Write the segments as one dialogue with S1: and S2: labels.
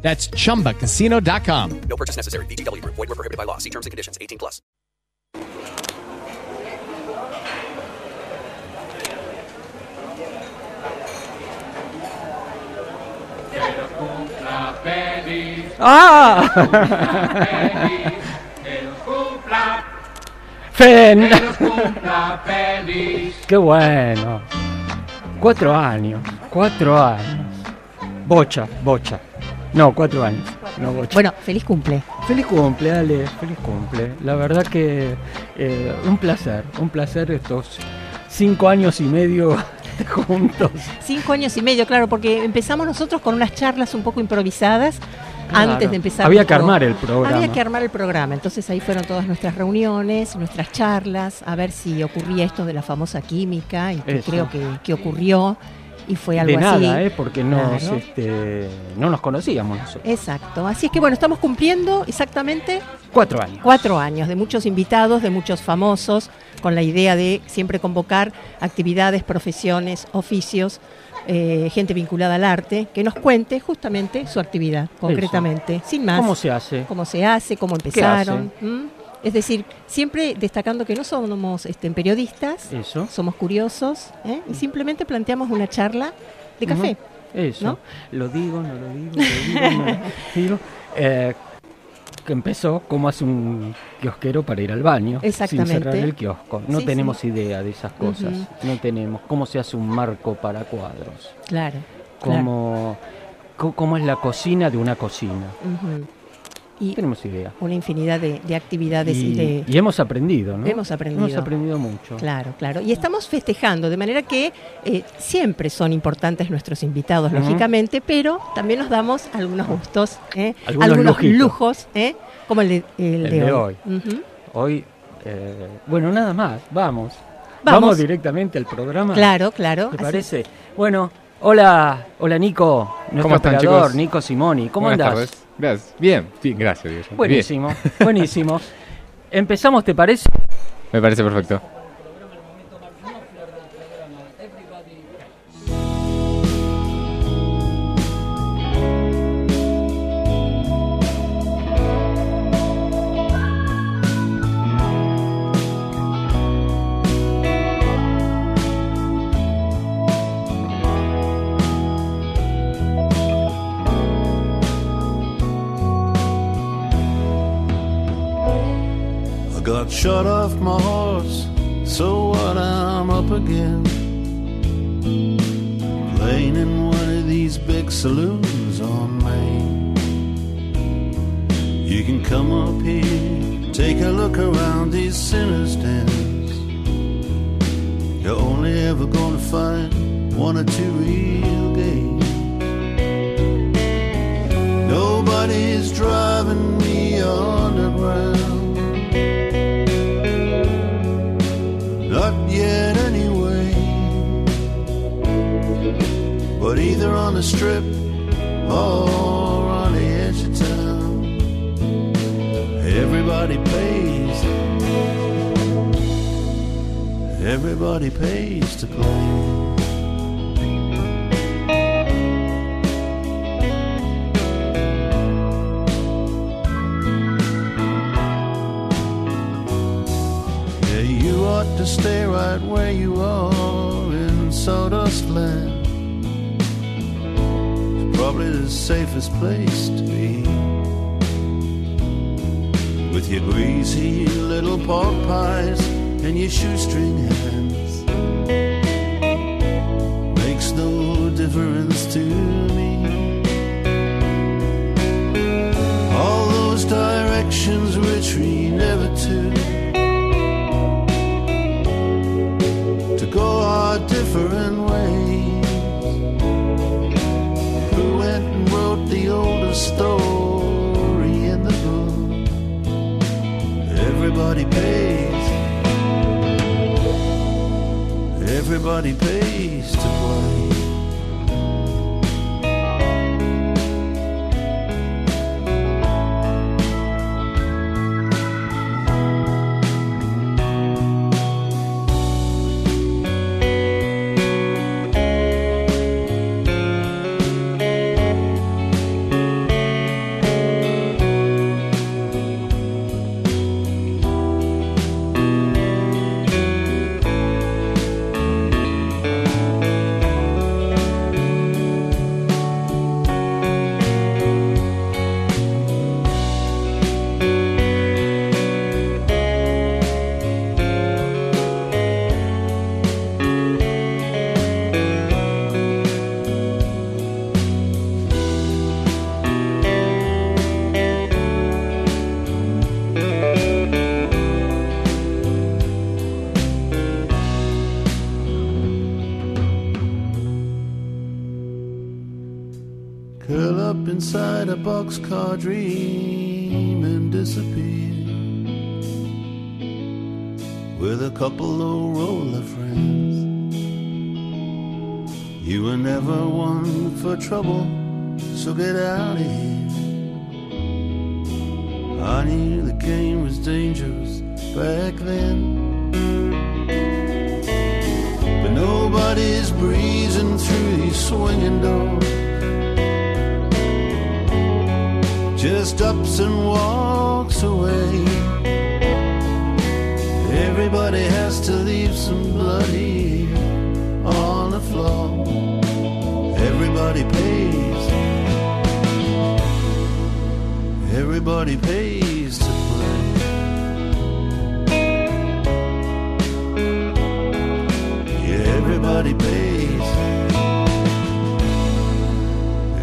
S1: That's chumbacasino.com.
S2: No purchase necessary. VGW Group. Void were prohibited by law. See terms and conditions. 18 plus.
S3: ¡Ah! ¡Fen! ¡Qué bueno! Cuatro años, cuatro años. Bocha, bocha. No, cuatro años. No.
S4: Bueno, feliz cumple.
S3: Feliz cumple, Ale, feliz cumple. La verdad que eh, un placer, un placer estos cinco años y medio juntos.
S4: Cinco años y medio, claro, porque empezamos nosotros con unas charlas un poco improvisadas
S3: Claro.
S4: antes de empezar.
S3: Había que armar el programa.
S4: Había que armar el programa. Entonces ahí fueron todas nuestras reuniones, nuestras charlas, a ver si ocurría esto de la famosa química, y que
S3: Eso.
S4: creo que, que ocurrió, y fue algo
S3: de
S4: así.
S3: nada, ¿eh? porque nos,
S4: Claro.
S3: este, no nos conocíamos nosotros.
S4: Exacto. Así es que bueno, estamos cumpliendo exactamente
S3: Cuatro años.
S4: cuatro años de muchos invitados, de muchos famosos, con la idea de siempre convocar actividades, profesiones, oficios, eh, gente vinculada al arte, que nos cuente justamente su actividad, concretamente, sin más.
S3: ¿Cómo se hace?
S4: cómo se hace, cómo empezaron. ¿m? Es decir, siempre destacando que no somos este, periodistas,
S3: Eso.
S4: somos curiosos ¿eh? y simplemente planteamos una charla de café.
S3: Eso.
S4: ¿no?
S3: Lo digo, no lo digo, lo digo, no lo digo. Eh, que empezó como hace un kiosquero para ir al baño.
S4: Exactamente.
S3: Sin cerrar el kiosco. No
S4: Sí,
S3: tenemos
S4: sí.
S3: idea de esas cosas. No tenemos. ¿Cómo se hace un marco para cuadros?
S4: Claro.
S3: ¿Cómo, cómo es la cocina de una cocina?
S4: Ujú. Y
S3: tenemos idea.
S4: una infinidad de, de actividades y,
S3: Y,
S4: de...
S3: y hemos aprendido, ¿no?
S4: Hemos aprendido.
S3: Hemos aprendido mucho.
S4: Claro, claro. Y estamos festejando, de manera que eh, siempre son importantes nuestros invitados, lógicamente, pero también nos damos algunos gustos, ¿eh?
S3: Algunos
S4: lujos, ¿eh? como el de, el
S3: El
S4: de
S3: de
S4: hoy.
S3: hoy. Bueno, nada más. Vamos.
S4: Vamos.
S3: directamente al programa.
S4: Claro, claro.
S3: ¿Te parece? Bueno, hola, hola Nico, nuestro
S5: ¿Cómo están,
S3: operador,
S5: chicos?
S3: Nico Simoni. ¿Cómo
S5: Buenas
S3: andás?
S5: tardes. Gracias. Bien, sí, gracias, Diego.
S3: Buenísimo, buenísimo. Empezamos, ¿te parece?
S5: Me parece perfecto.
S6: I got shot off my horse, so what I'm up again. Playing in one of these big saloons on Main. You can come up here, take a look around these sinners' dens. You're only ever gonna find one or two real gays. Nobody's driving me underground. The strip or on the edge of town, everybody pays. Everybody pays to play. Yeah, you ought to stay right where you are in sawdust land. The safest place to be. With your greasy little pork pies and your shoestring hands. Makes no difference to me. All those directions retreat story in the book? everybody pays. Everybody pays to play. Boxcar dream and disappear with a couple of roller friends. You were never one for trouble, so get out of here. I knew the game was dangerous back then. But nobody's breezing through these swinging doors. Just ups and walks away. Everybody has to leave some blood here on the floor. Everybody pays. Everybody pays to play. Yeah, everybody pays.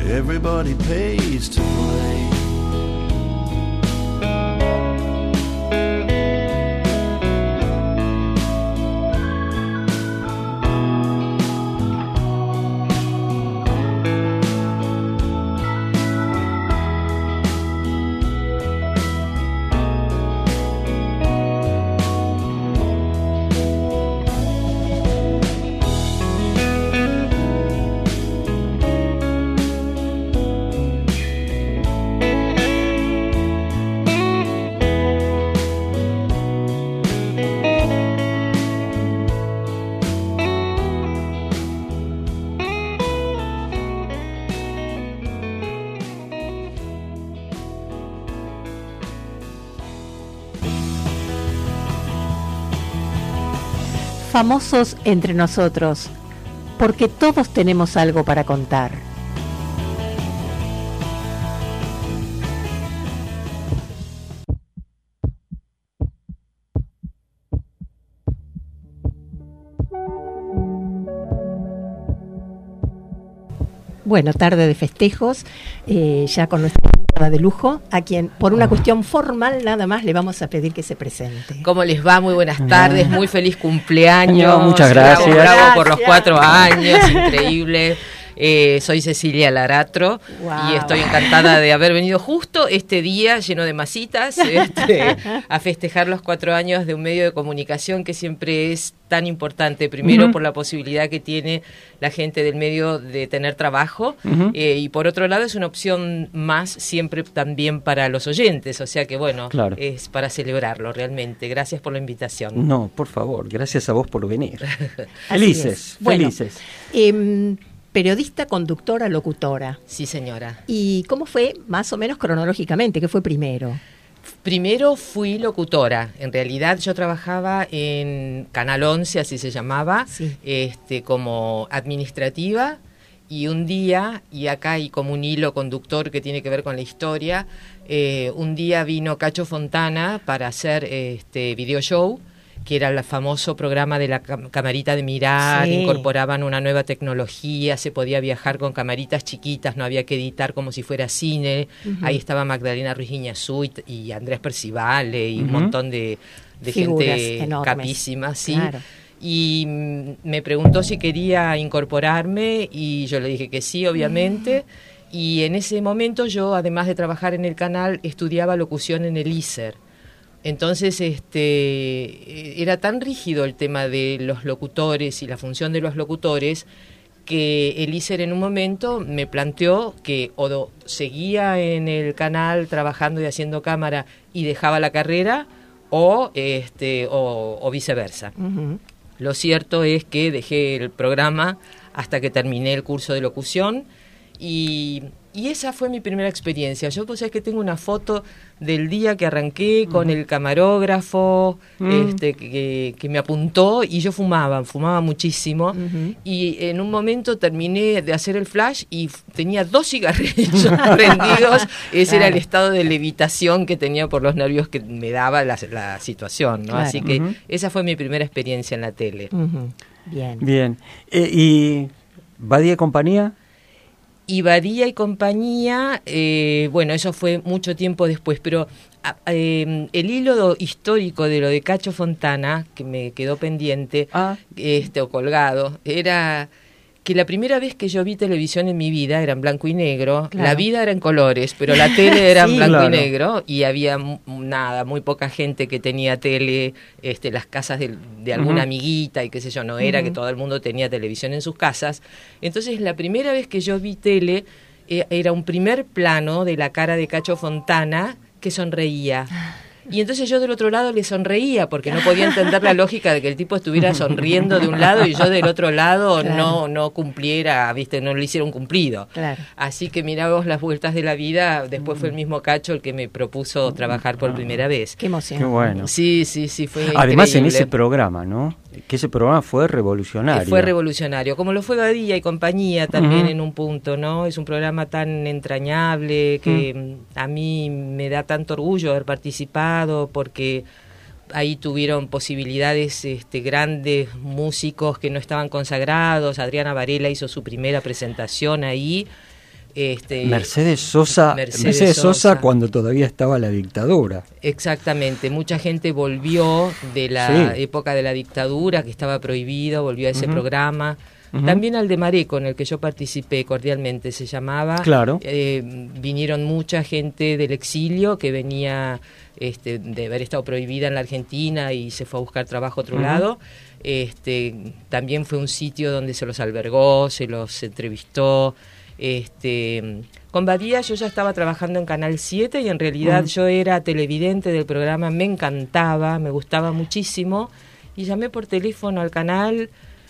S6: Everybody pays to play.
S4: Famosos entre nosotros, porque todos tenemos algo para contar. Bueno, tarde de festejos, eh, ya con nuestra invitada de lujo, a quien por una cuestión formal nada más le vamos a pedir que se presente.
S7: ¿Cómo les va? Muy buenas tardes, muy feliz cumpleaños.
S3: No, muchas
S7: Bravo,
S3: gracias.
S7: Bravo, por los cuatro años, increíble. Eh, soy Cecilia Laratro y estoy encantada de haber venido justo este día lleno de masitas este, a festejar los cuatro años de un medio de comunicación que siempre es tan importante. Primero por la posibilidad que tiene la gente del medio de tener trabajo eh, y por otro lado es una opción más siempre también para los oyentes. O sea que bueno,
S3: Claro.
S7: es para celebrarlo realmente. Gracias por la invitación.
S3: No, por favor, gracias a vos por venir. Felices.
S4: Bueno,
S3: felices.
S4: Periodista, conductora, locutora.
S7: Sí, señora.
S4: ¿Y cómo fue más o menos cronológicamente? ¿Qué fue primero?
S7: Primero fui locutora. En realidad yo trabajaba en Canal 11, así se llamaba,
S4: Sí.
S7: este, como administrativa. Y un día, y acá hay como un hilo conductor que tiene que ver con la historia, eh, un día vino Cacho Fontana para hacer este video show, que era el famoso programa de la cam- camarita de mirar,
S4: Sí.
S7: incorporaban una nueva tecnología, se podía viajar con camaritas chiquitas, no había que editar como si fuera cine. Ahí estaba Magdalena Ruiz Guiñazú y, y Andrés Percivale y un montón de, de gente
S4: enormes.
S7: capísima, sí.
S4: Claro.
S7: Y mm, me preguntó si quería incorporarme y yo le dije que sí, obviamente. Y en ese momento yo, además de trabajar en el canal, estudiaba locución en el ISER. Entonces, este, eh, era tan rígido el tema de los locutores y la función de los locutores que Elícer en un momento me planteó que o seguía en el canal trabajando y haciendo cámara y dejaba la carrera o, este, o, o viceversa. Lo cierto es que dejé el programa hasta que terminé el curso de locución y, y esa fue mi primera experiencia. Yo pues es que tengo una foto del día que arranqué con el camarógrafo este, que, que me apuntó y yo fumaba, fumaba muchísimo y en un momento terminé de hacer el flash y tenía dos cigarrillos prendidos. Ese era el estado de levitación que tenía por los nervios que me daba la, la situación. ¿no?
S4: Claro.
S7: Así que esa fue mi primera experiencia en la tele.
S4: Bien.
S3: Bien. Eh, ¿Y Badía y compañía?
S7: Y Badía y compañía, eh, bueno, eso fue mucho tiempo después, pero a- eh, el hilo histórico de lo de Cacho Fontana, que me quedó pendiente,
S3: Ah.
S7: este, o colgado, era que la primera vez que yo vi televisión en mi vida era en blanco y negro,
S4: Claro.
S7: la vida era en colores, pero la tele era
S4: Sí.
S7: en blanco
S3: Claro.
S7: y negro y había nada, muy poca gente que tenía tele, este, las casas de, de alguna amiguita y qué sé yo, no era que todo el mundo tenía televisión en sus casas. Entonces la primera vez que yo vi tele eh, era un primer plano de la cara de Cacho Fontana que sonreía. Y entonces yo del otro lado le sonreía porque no podía entender la lógica de que el tipo estuviera sonriendo de un lado y yo del otro lado
S4: Claro.
S7: no no cumpliera, viste, no le hicieron cumplido.
S4: Claro.
S7: Así que mirá vos las vueltas de la vida, después fue el mismo Cacho el que me propuso trabajar por primera vez.
S4: Qué emoción.
S3: Qué bueno.
S7: Sí, sí, sí, fue
S3: Además en ese programa, ¿no? Que ese programa fue revolucionario.
S7: Fue revolucionario, como lo fue Badía y compañía también en un punto, ¿no? Es un programa tan entrañable que mm, a mí me da tanto orgullo haber participado porque ahí tuvieron posibilidades este, grandes músicos que no estaban consagrados. Adriana Varela hizo su primera presentación ahí. Este,
S3: Mercedes Sosa,
S7: Mercedes
S3: Mercedes, Sosa,
S7: Sosa.
S3: cuando todavía estaba la dictadura.
S7: Exactamente, mucha gente volvió de la
S3: Sí.
S7: época de la dictadura, que estaba prohibido, volvió a ese
S3: programa.
S7: También al de Mareco, en el que yo participé cordialmente, se llamaba.
S3: Claro.
S7: Eh, vinieron mucha gente del exilio que venía este, de haber estado prohibida en la Argentina y se fue a buscar trabajo a otro lado. Este, también fue un sitio donde se los albergó, se los entrevistó. Este, con Badía yo ya estaba trabajando en Canal 7 y en realidad
S3: Mm.
S7: yo era televidente del programa, me encantaba, me gustaba muchísimo. Y llamé por teléfono al canal,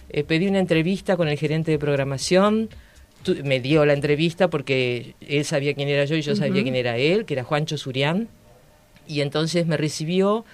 S7: eh, pedí una entrevista con el gerente de programación, tu- me dio la entrevista porque él sabía quién era yo y yo sabía quién era él, que era Juancho Surián, y entonces me recibió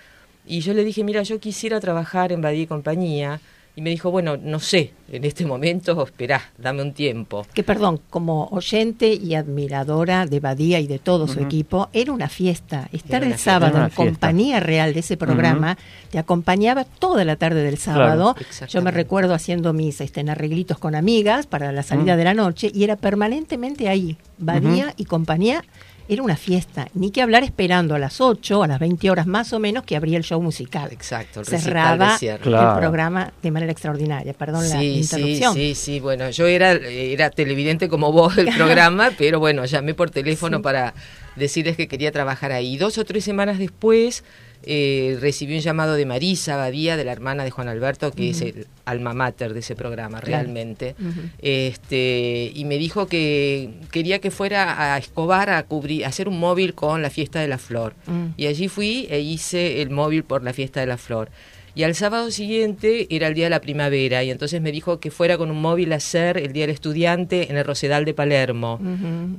S7: y yo le dije, mira, yo quisiera trabajar en Badía y compañía, y me dijo, bueno, no sé, en este momento, esperá, dame un tiempo.
S4: Que perdón, como oyente y admiradora de Badía y de todo su equipo, era una fiesta. Estar el
S7: una fiesta.
S4: sábado en compañía real de ese programa te acompañaba toda la tarde del sábado. Yo me recuerdo haciendo mis este, arreglitos con amigas para la salida de la noche y era permanentemente ahí. Badía y compañía era una fiesta. Ni que hablar esperando a las 8, a las 20 horas más o menos, que abría el show musical.
S7: Exacto, el recital
S4: Cerraba
S7: de.
S3: Claro.
S4: el programa de manera extraordinaria. Perdón la
S7: Sí, sí,
S4: interrupción.
S7: sí, sí, bueno, yo era, era televidente como vos del programa, pero bueno, llamé por teléfono para decirles que quería trabajar ahí. Dos o tres semanas después eh, recibí un llamado de Marisa Badía, de la hermana de Juan Alberto, que es el alma mater de ese programa, realmente. Este, y me dijo que quería que fuera a Escobar a cubrir, a hacer un móvil con la fiesta de la flor.
S4: Mm.
S7: Y allí fui e hice el móvil por la fiesta de la flor. Y al sábado siguiente era el día de la primavera y entonces me dijo que fuera con un móvil a hacer el día del estudiante en el Rosedal de Palermo.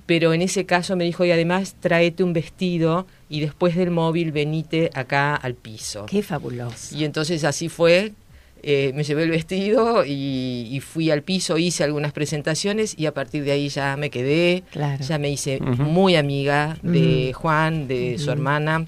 S7: Pero en ese caso me dijo y además tráete un vestido y después del móvil venite acá al piso.
S4: Qué fabuloso.
S7: Y entonces así fue, eh, me llevé el vestido y, y fui al piso, hice algunas presentaciones y a partir de ahí ya me quedé,
S4: Claro.
S7: ya me hice muy amiga de. Juan, de su hermana,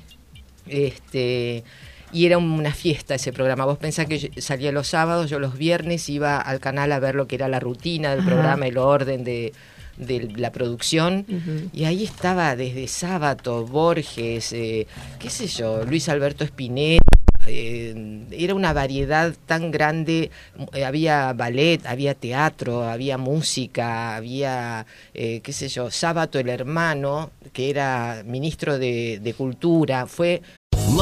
S7: este y era una fiesta ese programa. Vos pensás que yo salía los sábados, yo los viernes iba al canal a ver lo que era la rutina del
S4: Ajá.
S7: programa, el orden de, de la producción. Y ahí estaba desde Sábato, Borges, eh, qué sé yo, Luis Alberto Spinetta. eh, era una variedad tan grande, eh, había ballet, había teatro, había música, había, eh, qué sé yo, Sábato el hermano, que era ministro de, de Cultura, fue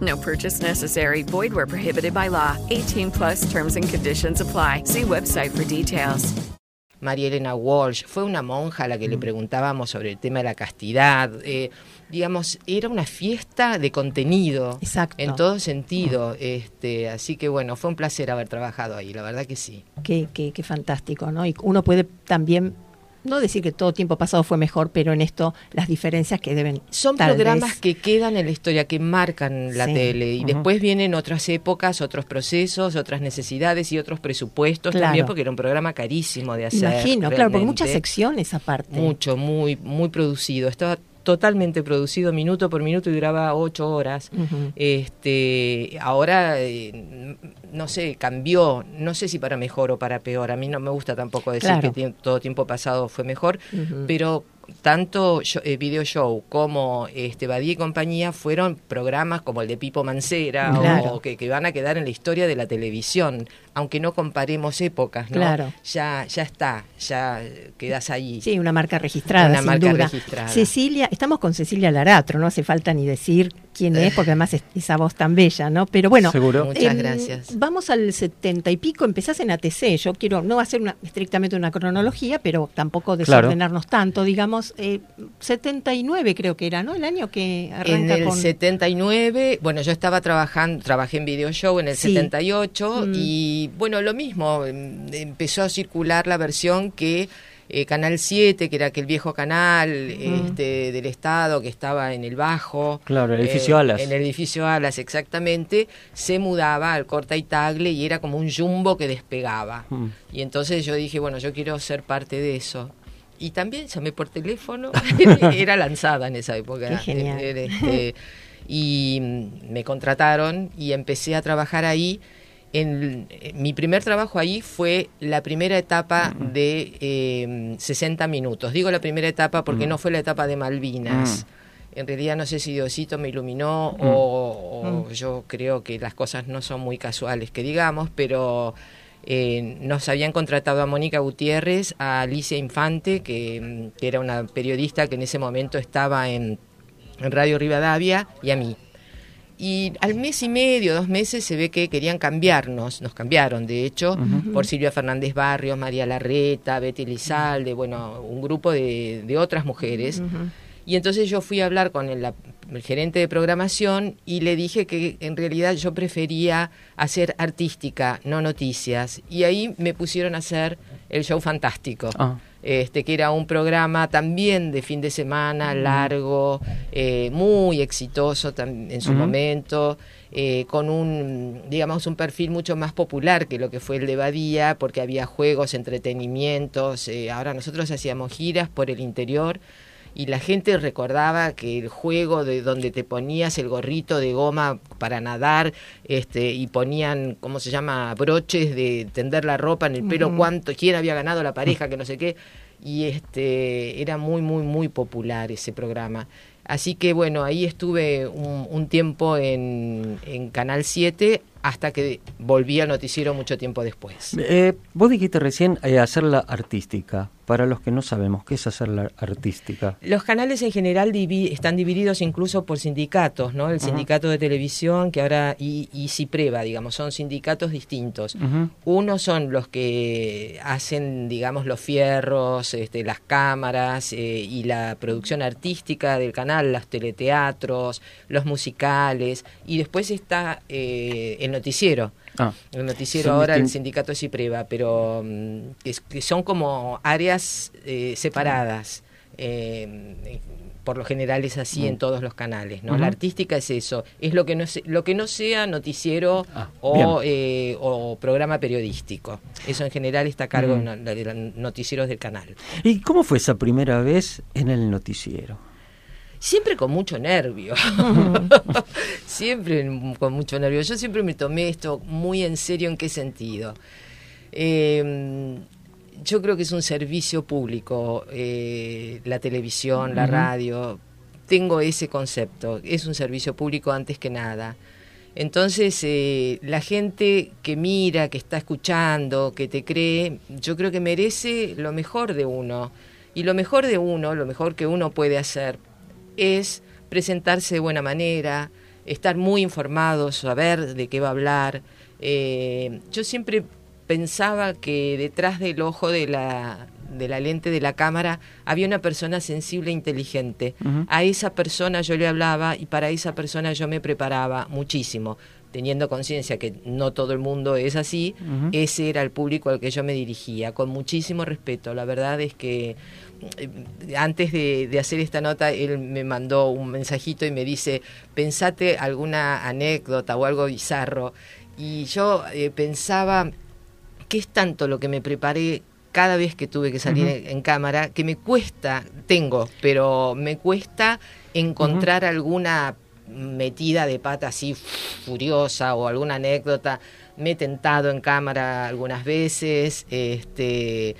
S8: No purchase necessary. Void where prohibited by law. 18 plus terms and conditions apply. See website for details.
S7: María Elena Walsh, fue una monja a la que le preguntábamos sobre el tema de la castidad. eh, digamos, era una fiesta de contenido.
S4: Exacto.
S7: En todo sentido. Este, así que bueno, fue un placer haber trabajado ahí, la verdad que sí.
S4: Qué, qué- qué fantástico, ¿no? Y uno puede también, no decir que todo tiempo pasado fue mejor, pero en esto las diferencias que deben
S7: Son
S4: tal
S7: programas
S4: vez-
S7: que quedan en la historia, que marcan la
S4: Sí.
S7: tele. Y después vienen otras épocas, otros procesos, otras necesidades y otros presupuestos
S4: Claro.
S7: también, porque era un programa carísimo de hacer.
S4: Imagino, claro, porque muchas secciones aparte.
S7: Mucho, muy, muy producido. Estaba totalmente producido minuto por minuto y duraba ocho horas. Este, ahora, eh, no sé, cambió, no sé si para mejor o para peor. A mí no me gusta tampoco decir
S4: Claro.
S7: que todo tiempo pasado fue mejor, pero tanto yo- eh, Video Show como este, Badía y compañía fueron programas como el de Pipo Mancera
S4: Claro.
S7: o que, que van a quedar en la historia de la televisión, aunque no comparemos épocas, ¿no?
S4: Claro.
S7: Ya, ya está, ya quedas ahí.
S4: Sí, una marca registrada,
S7: Una
S4: sin
S7: marca
S4: duda.
S7: registrada.
S4: Cecilia, estamos con Cecilia Laratro, no hace falta ni decir quién es, porque además es esa voz tan bella, ¿no? Pero bueno,
S5: Seguro.
S7: Muchas
S4: em,
S7: gracias.
S4: Vamos al setenta y pico, empezás en ATC. Yo quiero no hacer una, estrictamente una cronología, pero tampoco
S5: Claro.
S4: desordenarnos tanto, digamos. Eh, 79 creo que era, ¿no? El año que
S7: En
S4: arranca
S7: el
S4: con...
S7: 79, bueno, yo estaba trabajando, trabajé en Video Show en el
S4: Sí.
S7: 78
S4: Mm.
S7: y bueno, lo mismo, em, empezó a circular la versión que eh, Canal 7, que era aquel viejo canal este, del Estado que estaba en el Bajo.
S3: Claro, el edificio Alas.
S7: En el edificio Alas, exactamente, se mudaba al Corta y Tagle y era como un jumbo que despegaba.
S3: Mm.
S7: Y entonces yo dije, bueno, yo quiero ser parte de eso. Y también llamé por teléfono, era lanzada en esa época.
S4: Qué genial.
S7: Eh, eh, este, y mm, me contrataron y empecé a trabajar ahí. En, eh, mi primer trabajo ahí fue la primera etapa de eh, 60 minutos. Digo la primera etapa porque no fue la etapa de Malvinas. En realidad no sé si Diosito me iluminó o, o yo creo que las cosas no son muy casuales, que digamos, pero eh, nos habían contratado a Mónica Gutiérrez, a Alicia Infante, que, que era una periodista que en ese momento estaba en, en Radio Rivadavia, y a mí. Y al mes y medio, dos meses, se ve que querían cambiarnos, nos cambiaron, de hecho, por Silvia Fernández Barrios, María Larreta, Betty Lizalde, bueno, un grupo de, de otras mujeres. Y entonces yo fui a hablar con la- gerente de programación y le dije que en realidad yo prefería hacer artística, no noticias. Y ahí me pusieron a hacer el show fantástico.
S3: Ah.
S7: Este, que era un programa también de fin de semana, largo, eh, muy exitoso en su momento, eh, con un, digamos, un perfil mucho más popular que lo que fue el de Badía, porque había juegos, entretenimientos. eh, ahora nosotros hacíamos giras por el interior y la gente recordaba que el juego de donde te ponías el gorrito de goma para nadar este y ponían cómo se llama broches de tender la ropa en el pelo cuánto quién había ganado la pareja que no sé qué. Y este era muy muy muy popular ese programa. Así que bueno ahí estuve un, un tiempo en, en Canal 7 hasta que volví al noticiero mucho tiempo después.
S3: Eh, vos dijiste recién eh, hacerla artística. Para los que no sabemos, ¿qué es hacerla artística?
S7: Los canales en general divi- están divididos incluso por sindicatos, ¿no? El sindicato de televisión que ahora y, y Cipreva, digamos, son sindicatos distintos.
S3: Ujú.
S7: Unos son los que hacen, digamos, los fierros, este, las cámaras eh, y la producción artística del canal, los teleteatros, los musicales, y después está eh, el noticiero.
S3: Ah,
S7: el noticiero ahora el
S3: distin-
S7: sindicato Cipreva, pero mm, que, es- que son como áreas eh, separadas. eh, por lo general es así
S3: Mm.
S7: en todos los canales, ¿no? La artística es eso, es lo que no se- lo que no sea noticiero
S3: Ah,
S7: o, eh, o programa periodístico. Eso en general está a cargo
S3: Mm.
S7: de de los noticieros del canal.
S3: ¿Y cómo fue esa primera vez en el noticiero?
S7: Siempre con mucho nervio. siempre con mucho nervio. Yo siempre me tomé esto muy en serio. ¿En qué sentido? Eh, yo creo que es un servicio público, eh, la televisión, la radio. Tengo ese concepto. Es un servicio público antes que nada. Entonces, eh, la gente que mira, que está escuchando, que te cree, yo creo que merece lo mejor de uno. Y lo mejor de uno, lo mejor que uno puede hacer, es presentarse de buena manera, estar muy informado, saber de qué va a hablar. Eh, yo siempre pensaba que detrás del ojo de la, de la lente de la cámara había una persona sensible e inteligente. A esa persona yo le hablaba y para esa persona yo me preparaba muchísimo. Teniendo conciencia que no todo el mundo es así, ese era el público al que yo me dirigía, con muchísimo respeto. La verdad es que eh, antes de, de hacer esta nota, él me mandó un mensajito y me dice, pensate alguna anécdota o algo bizarro. Y yo eh, pensaba, ¿qué es tanto lo que me preparé cada vez que tuve que salir en cámara? Que me cuesta, tengo, pero me cuesta encontrar alguna metida de pata así furiosa o alguna anécdota. Me he tentado en cámara algunas veces, este,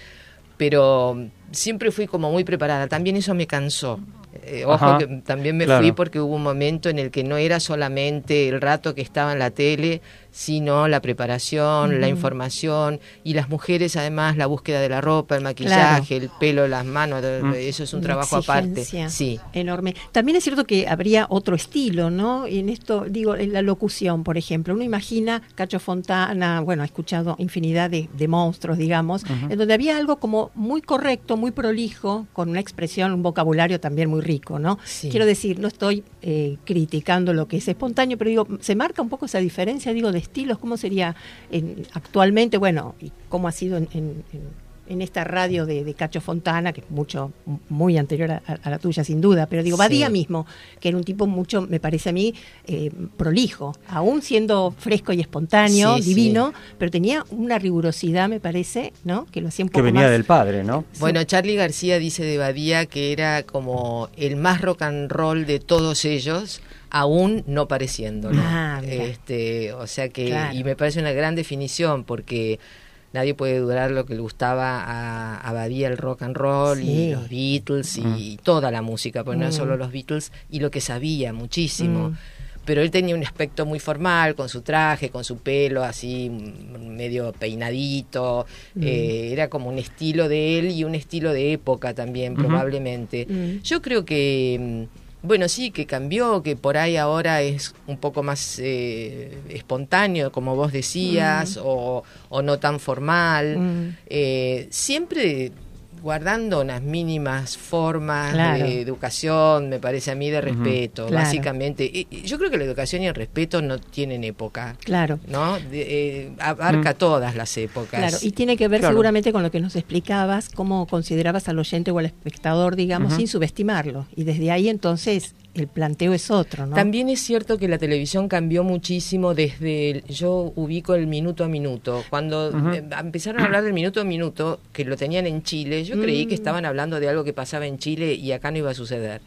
S7: pero siempre fui como muy preparada. También eso me cansó. Eh, ojo
S3: Ajá,
S7: que también me
S3: claro.
S7: fui porque hubo un momento en el que no era solamente el rato que estaba en la tele, sino la preparación, la información y las mujeres además la búsqueda de la ropa, el maquillaje, el pelo, las manos,
S3: Mm.
S7: eso es un
S4: Una
S7: trabajo aparte. Sí.
S4: Enorme. También es cierto que habría otro estilo, ¿no? En esto, digo, en la locución, por ejemplo. Uno imagina Cacho Fontana, bueno, ha escuchado infinidad de, de monstruos, digamos, en donde había algo como muy correcto, muy prolijo, con una expresión, un vocabulario también muy rico, ¿no?
S7: Sí.
S4: Quiero decir, no estoy eh, criticando lo que es espontáneo, pero digo, se marca un poco esa diferencia, digo, de estilos, ¿cómo sería en- actualmente, bueno, y cómo ha sido en, en- en- en esta radio de, de Cacho Fontana, que es mucho, muy anterior a, a la tuya, sin duda, pero digo,
S7: Sí.
S4: Badía mismo, que era un tipo mucho, me parece a mí, eh, prolijo, aún siendo fresco y espontáneo,
S7: Sí, sí.
S4: divino, pero tenía una rigurosidad, me parece, ¿no? Que lo hacía un
S3: Que venía
S4: más-
S3: del padre, ¿no?
S7: Bueno, Charlie García dice de Badía que era como el más rock and roll de todos ellos, aún no pareciéndolo.
S4: Ah,
S7: este, o sea que,
S4: Claro.
S7: y me parece una gran definición porque nadie puede dudar lo que le gustaba a, a Badía el rock and roll
S4: Sí.
S7: y los Beatles y toda la música, porque no
S4: Mm.
S7: solo los Beatles, y lo que sabía muchísimo.
S4: Mm.
S7: Pero él tenía un aspecto muy formal, con su traje, con su pelo así medio peinadito.
S4: Mm.
S7: eh, era como un estilo de él y un estilo de época también, probablemente.
S4: Mm.
S7: Yo creo que, mm, bueno, sí, que cambió, que por ahí ahora es un poco más eh, espontáneo, como vos decías,
S4: Mm.
S7: o, o no tan formal.
S4: Mm.
S7: Eh, siempre guardando unas mínimas formas
S4: Claro.
S7: de educación, me parece a mí, de respeto,
S4: Claro.
S7: básicamente. Y- y Yo creo que la educación y el respeto no tienen época,
S4: Claro.
S7: ¿no? De- eh, abarca
S3: Mm.
S7: todas las épocas.
S4: Claro, y tiene que ver
S3: Claro.
S4: seguramente con lo que nos explicabas, cómo considerabas al oyente o al espectador, digamos, sin subestimarlo. Y desde ahí entonces el planteo es otro, ¿no?
S7: También es cierto que la televisión cambió muchísimo desde, el- yo ubico el minuto a minuto. Cuando eh, empezaron a hablar del minuto a minuto, que lo tenían en Chile, yo creí
S4: Mm.
S7: que estaban hablando de algo que pasaba en Chile y acá no iba a suceder.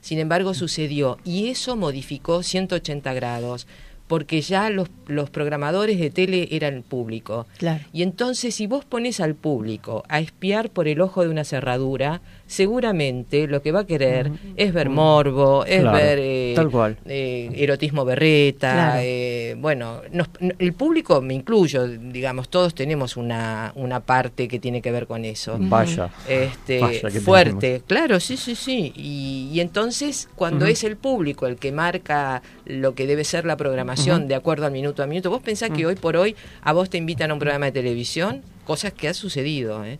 S7: Sin embargo, sucedió y eso modificó 180 grados, porque ya los, los programadores de tele eran público.
S4: Claro.
S7: Y entonces, si vos pones al público a espiar por el ojo de una cerradura, seguramente lo que va a querer es ver morbo, es
S3: Claro,
S7: ver eh,
S3: tal cual.
S7: eh, erotismo berreta.
S4: Claro.
S7: eh, bueno, nos- el público, me incluyo, digamos, todos tenemos una, una parte que tiene que ver con eso.
S3: Vaya.
S7: Este,
S3: Vaya
S7: fuerte, claro, sí, sí, sí. Y, y entonces, cuando es el público el que marca lo que debe ser la programación de acuerdo al minuto a minuto, vos pensás que hoy por hoy a vos te invitan a un programa de televisión, cosas que ha sucedido, ¿eh?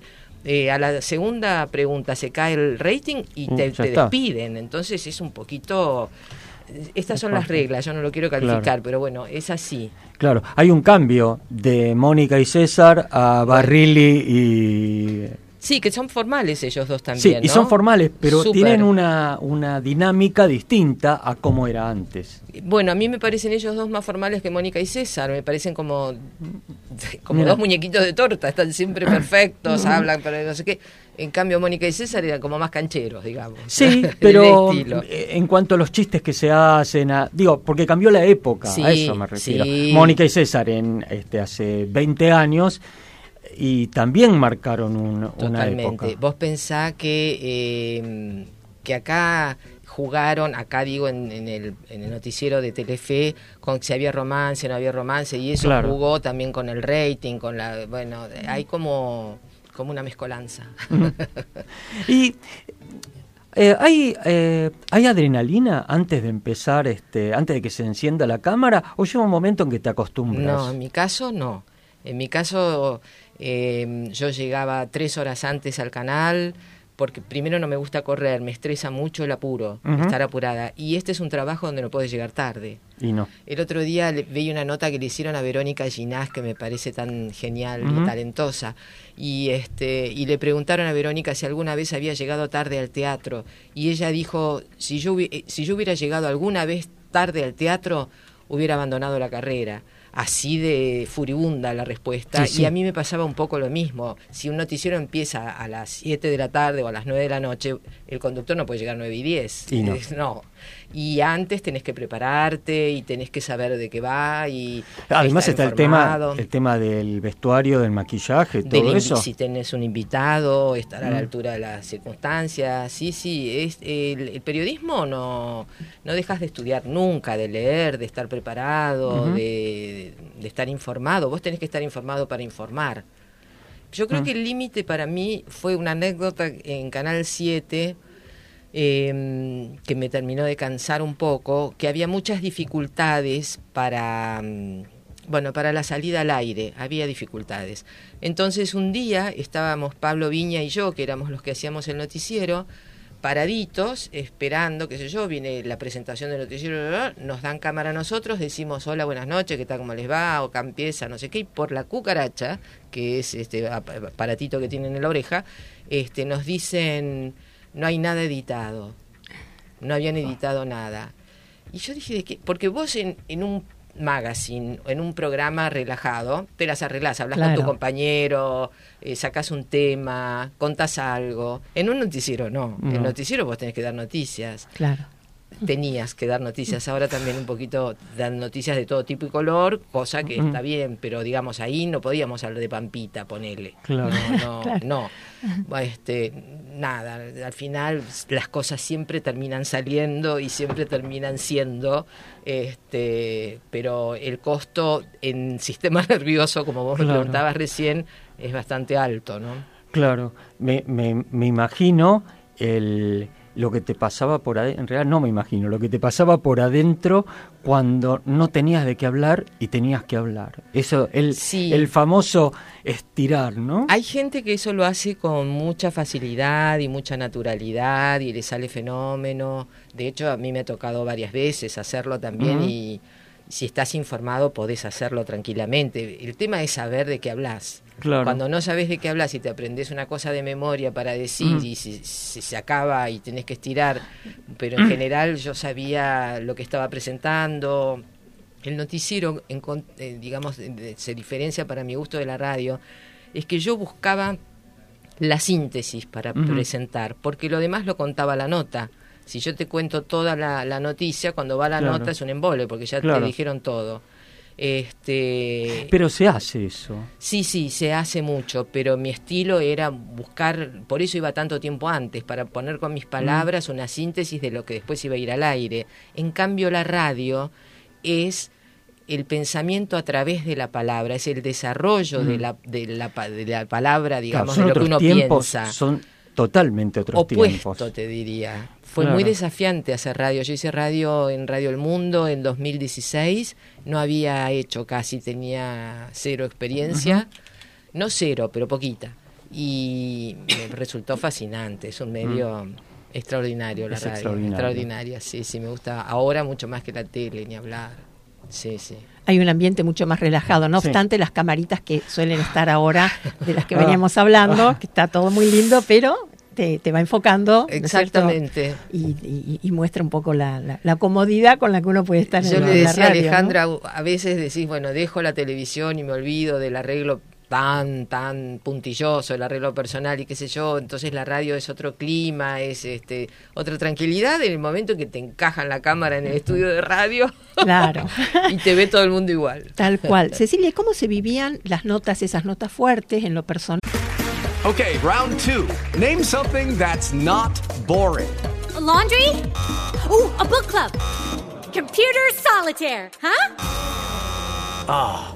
S7: Eh, a la segunda pregunta se cae el rating y
S3: Mm,
S7: te, te despiden, entonces es un poquito Estas
S3: Es
S7: son las reglas, yo no lo quiero calificar,
S3: Claro.
S7: pero bueno, es así.
S3: Claro, hay un cambio de Mónica y César a Barrilli y...
S7: Sí, que son formales ellos dos
S3: Sí,
S7: también.
S3: y
S7: ¿no?
S3: son formales, pero tienen una, una dinámica distinta a como era antes.
S7: Bueno, a mí me parecen ellos dos más formales que Mónica y César, me parecen como, como
S3: Mira.
S7: dos muñequitos de torta, están siempre perfectos, hablan, pero no sé qué. En cambio, Mónica y César eran como más cancheros, digamos.
S3: Sí, pero en cuanto a los chistes que se hacen, a- digo, porque cambió la época,
S7: Sí,
S3: a eso me refiero.
S7: sí.
S3: Mónica y César en este hace 20 años y también marcaron un- una
S7: Totalmente.
S3: época.
S7: Vos pensás que, eh, que acá jugaron, acá digo en, en el, en el noticiero de Telefe, con si había romance, no había romance, y eso
S3: Claro.
S7: jugó también con el rating, con la, bueno, hay como, como una mezcolanza.
S3: Y eh, hay eh, hay adrenalina antes de empezar, este, antes de que se encienda la cámara, o llega un momento en que te acostumbras.
S7: No, en mi caso no. En mi caso eh, yo llegaba tres horas antes al canal porque primero no me gusta correr, me estresa mucho el apuro, estar apurada. Y este es un trabajo donde no puedes llegar tarde.
S3: Y no.
S7: El otro día le- veía una nota que le hicieron a Verónica Ginás que me parece tan genial y talentosa. Y este y le preguntaron a Verónica si alguna vez había llegado tarde al teatro y ella dijo, si yo eh, si yo hubiera llegado alguna vez tarde al teatro, hubiera abandonado la carrera. Así de furibunda la respuesta.
S3: Sí, sí.
S7: Y a mí me pasaba un poco lo mismo. Si un noticiero empieza a las 7 de la tarde o a las 9 de la noche, el conductor no puede llegar a 9 y 10.
S3: Y no.
S7: No. Y antes tenés que prepararte y tenés que saber de qué va y
S3: Además está el tema, el tema del vestuario, del maquillaje,
S7: Del
S3: todo
S7: invi-
S3: eso.
S7: Si tenés un invitado, estar a la
S3: Mm.
S7: altura de las circunstancias. Sí, sí, es, el, el periodismo no, no dejas de estudiar nunca, de leer, de estar preparado, de, de estar informado. Vos tenés que estar informado para informar. Yo creo
S3: Mm.
S7: que el límite para mí fue una anécdota en Canal 7 eh, que me terminó de cansar un poco, que había muchas dificultades para, mm, bueno, para la salida al aire, había dificultades. Entonces un día estábamos Pablo Viña y yo, que éramos los que hacíamos el noticiero, paraditos, esperando, qué sé yo, viene la presentación del noticiero, nos dan cámara a nosotros, decimos hola, buenas noches, qué tal, cómo les va, o acá empieza, no sé qué, y por la cucaracha, que es este ap- aparatito que tienen en la oreja, este, nos dicen, no hay nada editado, no habían editado nada. Y yo dije, ¿de qué? Porque vos en, en un magazine, en un programa relajado, te las arreglás, hablas con tu compañero, eh, sacás un tema, contás algo. En un noticiero no. En
S3: No.
S7: el noticiero vos tenés que dar noticias.
S4: Claro.
S7: Tenías que dar noticias. Ahora también un poquito dan noticias de todo tipo y color, cosa que está bien, pero digamos ahí no podíamos hablar de Pampita, ponele.
S3: Claro.
S7: No, no, no. Este, nada, al final las cosas siempre terminan saliendo y siempre terminan siendo, este, pero el costo en sistema nervioso, como vos me
S3: Claro.
S7: preguntabas recién, es bastante alto, ¿no?
S3: Claro, me, me, me imagino el, lo que te pasaba por adentro, en realidad no me imagino, lo que te pasaba por adentro cuando no tenías de qué hablar y tenías que hablar. Eso, el,
S7: Sí.
S3: el famoso estirar, ¿no?
S7: Hay gente que eso lo hace con mucha facilidad y mucha naturalidad y le sale fenómeno. De hecho, a mí me ha tocado varias veces hacerlo también y si estás informado podés hacerlo tranquilamente. El tema es saber de qué hablas.
S3: Claro.
S7: Cuando no sabes de qué hablas y te aprendes una cosa de memoria para decir
S3: Mm.
S7: y si, si se acaba y tenés que estirar, pero en general yo sabía lo que estaba presentando. El noticiero, en eh, digamos, se diferencia para mi gusto de la radio, es que yo buscaba la síntesis para presentar, porque lo demás lo contaba la nota. Si yo te cuento toda la, la noticia, cuando va la
S3: Claro.
S7: nota es un embole, porque ya
S3: Claro.
S7: te dijeron todo. Este,
S3: Pero se hace eso.
S7: Sí, sí, se hace mucho, pero mi estilo era buscar, por eso iba tanto tiempo antes, para poner con mis palabras una síntesis de lo que después iba a ir al aire. En cambio, la radio es el pensamiento a través de la palabra, es el desarrollo de,
S3: Mm.
S7: la, de, la, pa- de la palabra, digamos, de lo que uno
S3: tiempos,
S7: piensa.
S3: son totalmente otros
S7: Opuesto,
S3: tiempos.
S7: te diría. Fue
S3: Claro.
S7: muy desafiante hacer radio. Yo hice radio en Radio El Mundo en 2016. No había hecho casi, tenía cero experiencia. No cero, pero poquita. Y me resultó fascinante. Es un medio Extraordinario la
S3: Es
S7: radio.
S3: extraordinario.
S7: Extraordinaria, sí, sí, me gusta. Ahora mucho más que la tele, ni hablar. Sí, sí.
S4: Hay un ambiente mucho más relajado, no
S7: Sí.
S4: obstante las camaritas que suelen estar ahora, de las que
S7: Ah.
S4: veníamos hablando, que está todo muy lindo, pero te, te va enfocando.
S7: Exactamente.
S4: Y, y- y muestra un poco la, la- la comodidad con la que uno puede estar
S7: Yo
S4: en
S7: le
S4: la
S7: decía a
S4: radio, ¿no?
S7: Alejandra, a veces decís, bueno, dejo la televisión y me olvido del arreglo tan, tan puntilloso, el arreglo personal y qué sé yo, entonces la radio es otro clima, es este otra tranquilidad en el momento en que te encajan la cámara en el estudio de radio.
S4: Claro.
S7: y te ve todo el mundo igual.
S4: Tal cual. Cecilia, ¿cómo se vivían las notas, esas notas fuertes en lo personal?
S9: Okay, round two. Name something that's not boring.
S10: laundry? Ooh, a book club. Computer solitaire, huh?
S9: Ah,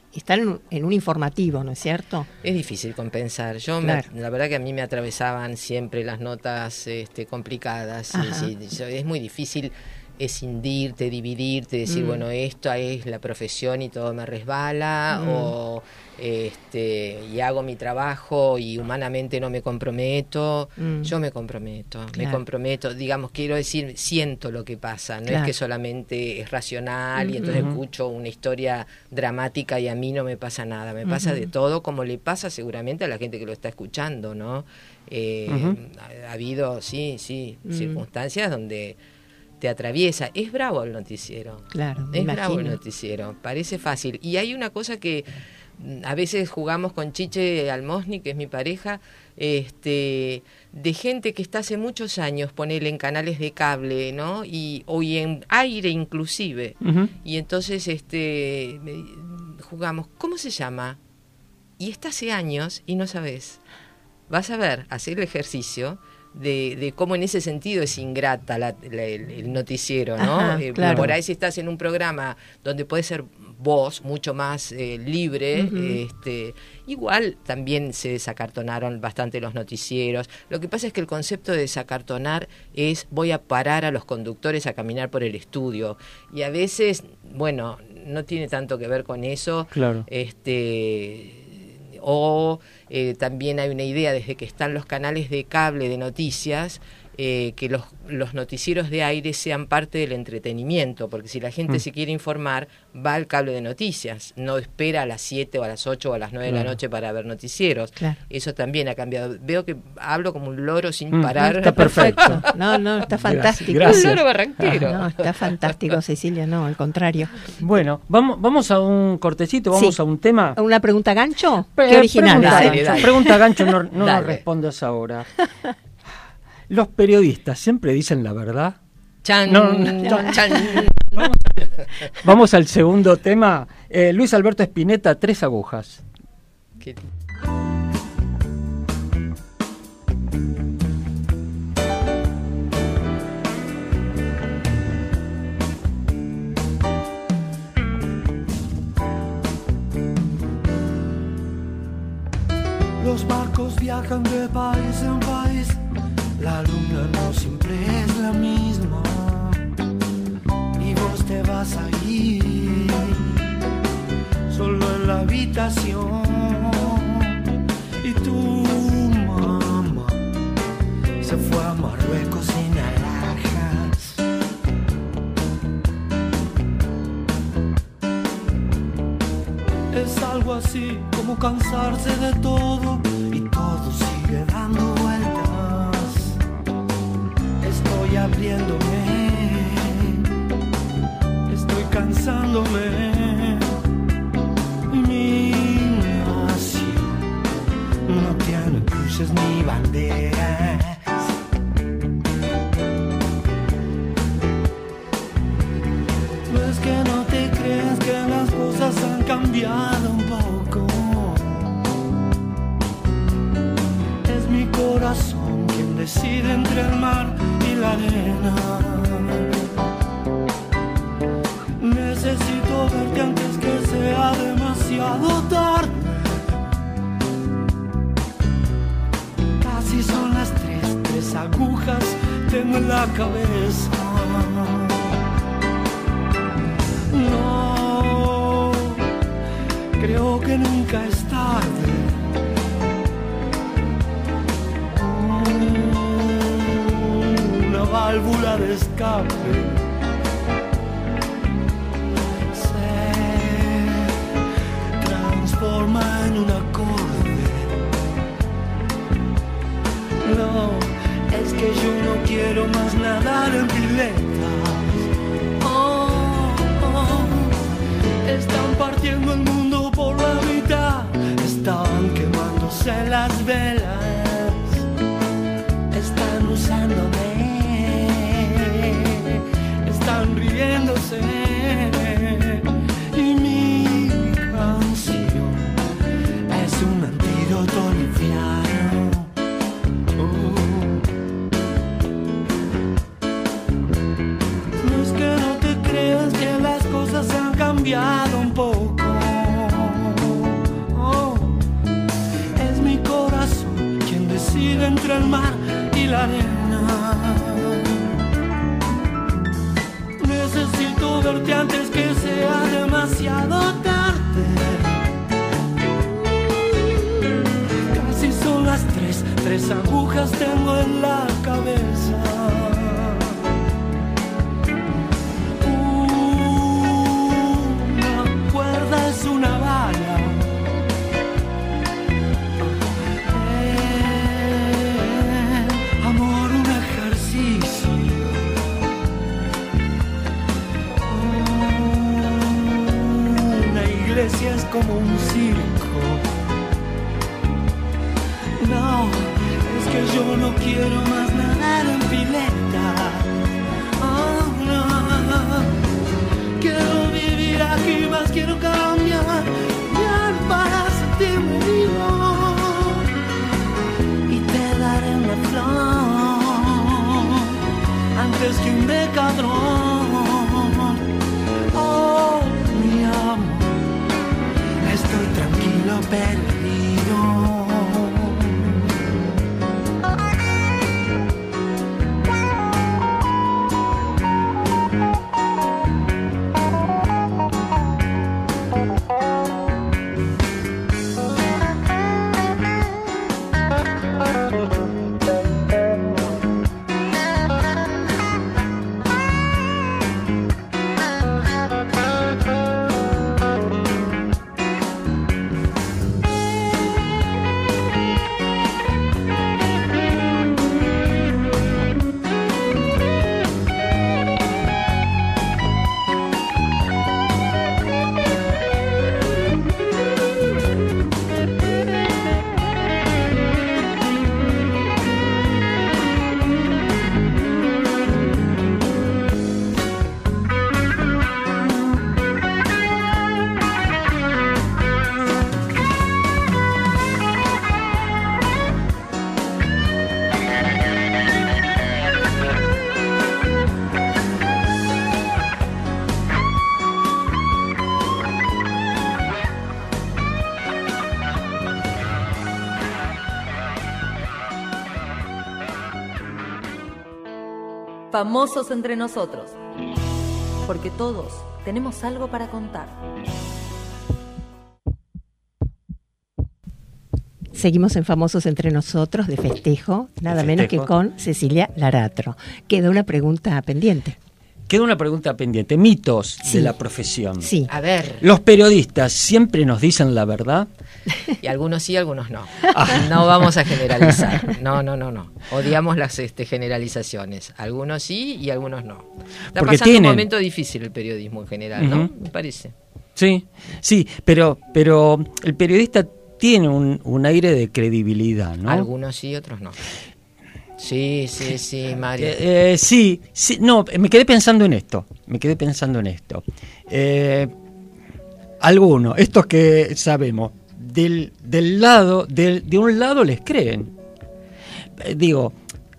S4: estar en un, en un informativo, ¿no es cierto?
S7: Es difícil compensar. Yo, me- la verdad que a mí me atravesaban siempre las notas este, complicadas. y yo- es muy difícil escindirte, dividirte, decir,
S4: Mm.
S7: bueno, esto es la profesión y todo me resbala,
S4: Mm.
S7: o este, y hago mi trabajo y humanamente no me comprometo.
S4: Mm.
S7: Yo me comprometo, me comprometo, digamos, quiero decir, siento lo que pasa, no
S4: Claro.
S7: es que solamente es racional y entonces escucho una historia dramática y a mí no me pasa nada, me pasa de todo como le pasa seguramente a la gente que lo está escuchando, ¿no? Eh, ha, ha habido, sí, sí, circunstancias donde te atraviesa. Es bravo el noticiero.
S4: Claro, me
S7: Es bravo el noticiero, parece fácil. Y hay una cosa que mm, a veces jugamos con Chiche Almosni, que es mi pareja, este, de gente que está hace muchos años, ponele en canales de cable, ¿no? Y, o y en aire inclusive. Y entonces este, jugamos, ¿cómo se llama? Y está hace años y no sabes. Vas a ver, hacer el ejercicio de, de cómo en ese sentido es ingrata la- la- el, el noticiero, ¿no?
S4: Ajá,
S7: Eh,
S4: claro.
S7: Por ahí si estás en un programa donde puedes ser vos mucho más eh, libre, este, igual también se desacartonaron bastante los noticieros. Lo que pasa es que el concepto de desacartonar es voy a parar a los conductores a caminar por el estudio. Y a veces, bueno, no tiene tanto que ver con eso.
S3: Claro.
S7: Este o eh, también hay una idea desde que están los canales de cable de noticias eh, que los, los noticieros de aire sean parte del entretenimiento, porque si la gente
S3: Mm.
S7: se quiere informar, va al cable de noticias, no espera a las 7 o a las 8 o a las 9 de la noche para ver noticieros.
S4: Claro.
S7: Eso también ha cambiado. Veo que hablo como un loro sin
S3: Mm,
S7: parar.
S3: está perfecto.
S4: No, no, está fantástico.
S3: gracias.
S7: Un loro barranquero.
S4: No, está fantástico, Cecilia, no, al contrario.
S3: Bueno, vamos, vamos a un cortecito, vamos
S4: Sí.
S3: a un tema.
S4: ¿Una pregunta gancho?
S3: Pre-
S4: Qué original.
S3: Pregunta.
S7: Dale, dale.
S3: pregunta gancho, no, no
S7: Dale.
S3: respondas ahora. ¿Los periodistas siempre dicen la verdad?
S7: Chan,
S3: No, no,
S7: chan.
S3: Vamos al segundo tema. Eh, Luis Alberto Espineta, Tres Agujas.
S7: Qué-
S11: Los barcos viajan de país en país, la luna no siempre es la misma. Y vos te vas a ir solo en la habitación. Y tu mamá se fue a Marruecos sin alhajas. Es algo así como cansarse de todo y todo sigue dando abriéndome. Estoy cansándome. Mi nación no tiene cruces ni banderas. No es que no te creas que las cosas han cambiado un poco. Es mi corazón quien decide entre el Necesito verte antes que sea demasiado tarde. Casi son las tres, tres agujas tengo en la cabeza. No, creo que nunca es válvula de escape. Se transforma en un acorde. No, es que yo no quiero más nadar en piletas. Oh, oh, están partiendo el mundo por la mitad. Están quemándose las velas. 做你最爱。
S12: Famosos entre nosotros. Porque todos tenemos algo para contar.
S4: Seguimos en Famosos entre nosotros de festejo, nada
S3: De
S4: menos que con Cecilia Laratro. Queda una pregunta pendiente.
S3: Queda una pregunta pendiente. Mitos
S4: Sí.
S3: de la profesión.
S4: Sí.
S7: A ver,
S3: ¿Los periodistas siempre nos dicen la verdad?
S7: y algunos sí, algunos no. No vamos a generalizar. No, no, no, no. Odiamos las este, generalizaciones. Algunos sí y algunos no. Está
S3: Porque
S7: pasando
S3: tienen-
S7: un momento difícil el periodismo en general, ¿no? Me parece.
S3: Sí, sí, pero, pero el periodista tiene un, un aire de credibilidad, ¿no?
S7: Algunos sí, otros no. Sí, sí, sí, Mario.
S3: Eh, eh, sí, sí, no, me quedé pensando en esto, me quedé pensando en esto. Eh, algunos, estos que sabemos, del, del lado, del- de un lado les creen. Eh, digo,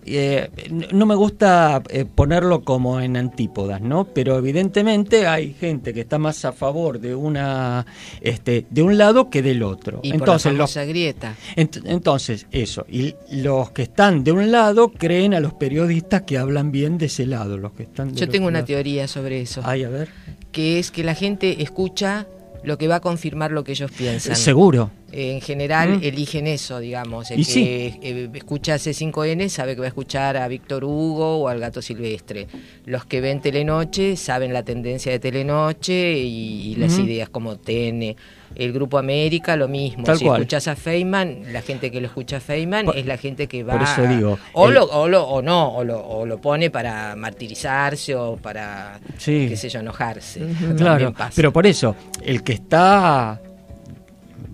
S3: eh, no me gusta eh, ponerlo como en antípodas, ¿no? Pero evidentemente hay gente que está más a favor de una, este, de un lado que del otro.
S7: Y
S3: entonces,
S7: por la
S3: los-
S7: grieta.
S3: Ent- entonces, eso. Y los que están de un lado creen a los periodistas que hablan bien de ese lado. Los que están de
S7: Yo tengo una
S3: lados.
S7: teoría sobre eso.
S3: Ay, a ver.
S7: Que es que la gente escucha lo que va a confirmar lo que ellos piensan.
S3: Seguro.
S7: Eh, en general
S3: Mm.
S7: eligen eso, digamos. El
S3: Y
S7: que
S3: sí.
S7: eh, escucha C5N sabe que va a escuchar a Víctor Hugo o al Gato Silvestre. Los que ven Telenoche saben la tendencia de Telenoche y, y las ideas como TN. El Grupo América, lo mismo.
S3: Tal
S7: si
S3: cual.
S7: escuchas a Feynman, la gente que lo escucha a Feynman es la gente que va...
S3: por eso digo,
S7: O,
S3: el-
S7: lo, o, lo- o no, o lo, o lo pone para martirizarse o para,
S3: Sí.
S7: qué sé yo, enojarse.
S3: Claro,
S7: pasa.
S3: pero por eso, el que está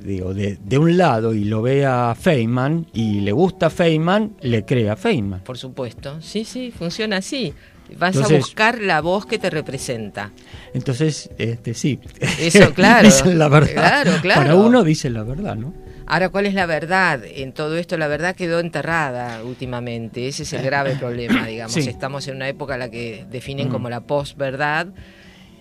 S3: digo, de, de un lado y lo ve a Feynman y le gusta Feynman, le cree a Feynman.
S7: Por supuesto, sí, sí, funciona así. Vas a buscar la voz que te representa.
S3: Entonces, este sí.
S7: Eso, claro.
S3: dicen la verdad.
S7: Claro, claro.
S3: Para uno dicen la verdad, ¿no?
S7: Ahora, ¿cuál es la verdad? En todo esto, la verdad quedó enterrada últimamente. Ese es el grave problema, digamos.
S3: Sí.
S7: Estamos en una época en la que definen
S3: Mm.
S7: como la posverdad,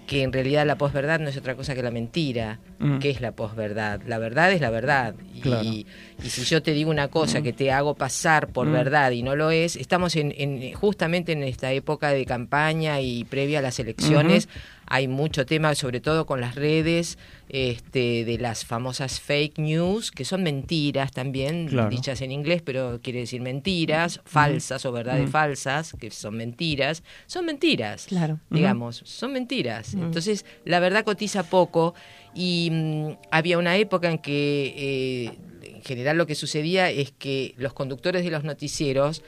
S7: que en realidad la posverdad no es otra cosa que la mentira.
S3: Mm.
S7: ¿Qué es la posverdad? La verdad es la verdad. Y,
S3: Claro.
S7: y si yo te digo una cosa que te hago pasar por
S3: Mm.
S7: verdad y no lo es, estamos en, en- justamente en esta época de campaña y previa a las elecciones. Hay mucho tema, sobre todo con las redes, este, de las famosas fake news, que son mentiras también,
S3: Claro.
S7: dichas en inglés, pero quiere decir mentiras, falsas o verdades
S3: Mm.
S7: falsas, que son mentiras. Son mentiras,
S4: Claro.
S7: digamos, son mentiras.
S4: Mm.
S7: Entonces, la verdad cotiza poco y mm, había una época en que, eh, en general, lo que sucedía es que los conductores de los noticieros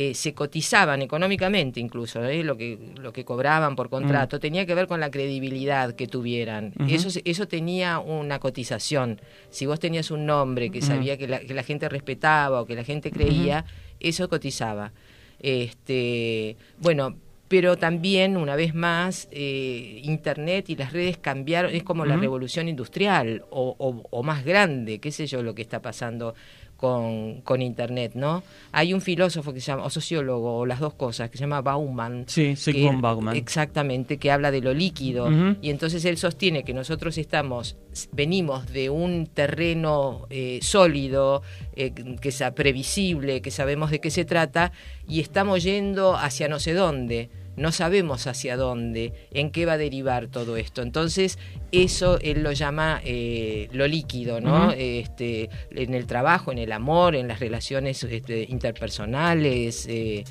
S7: eh, se cotizaban económicamente incluso, ¿eh? lo, que, lo que cobraban por contrato, tenía que ver con la credibilidad que tuvieran. Eso, eso tenía una cotización. Si vos tenías un nombre que
S3: Ujú.
S7: sabía que la, que la gente respetaba o que la gente creía, eso cotizaba. Este, bueno, pero también, una vez más, eh, Internet y las redes cambiaron, es como la revolución industrial o, o- o más grande, qué sé yo, lo que está pasando con, con Internet, ¿no? Hay un filósofo que se llama, o sociólogo, o las dos cosas, que se llama Bauman.
S3: Sí, Sigmund Bauman.
S7: Exactamente, que habla de lo líquido. Y entonces él sostiene que nosotros estamos, venimos de un terreno eh, sólido, eh, que sea previsible, que sabemos de qué se trata, y estamos yendo hacia no sé dónde. No sabemos hacia dónde, en qué va a derivar todo esto. Entonces, eso él lo llama eh, lo líquido, ¿no? Este, en el trabajo, en el amor, en las relaciones este, interpersonales. eh,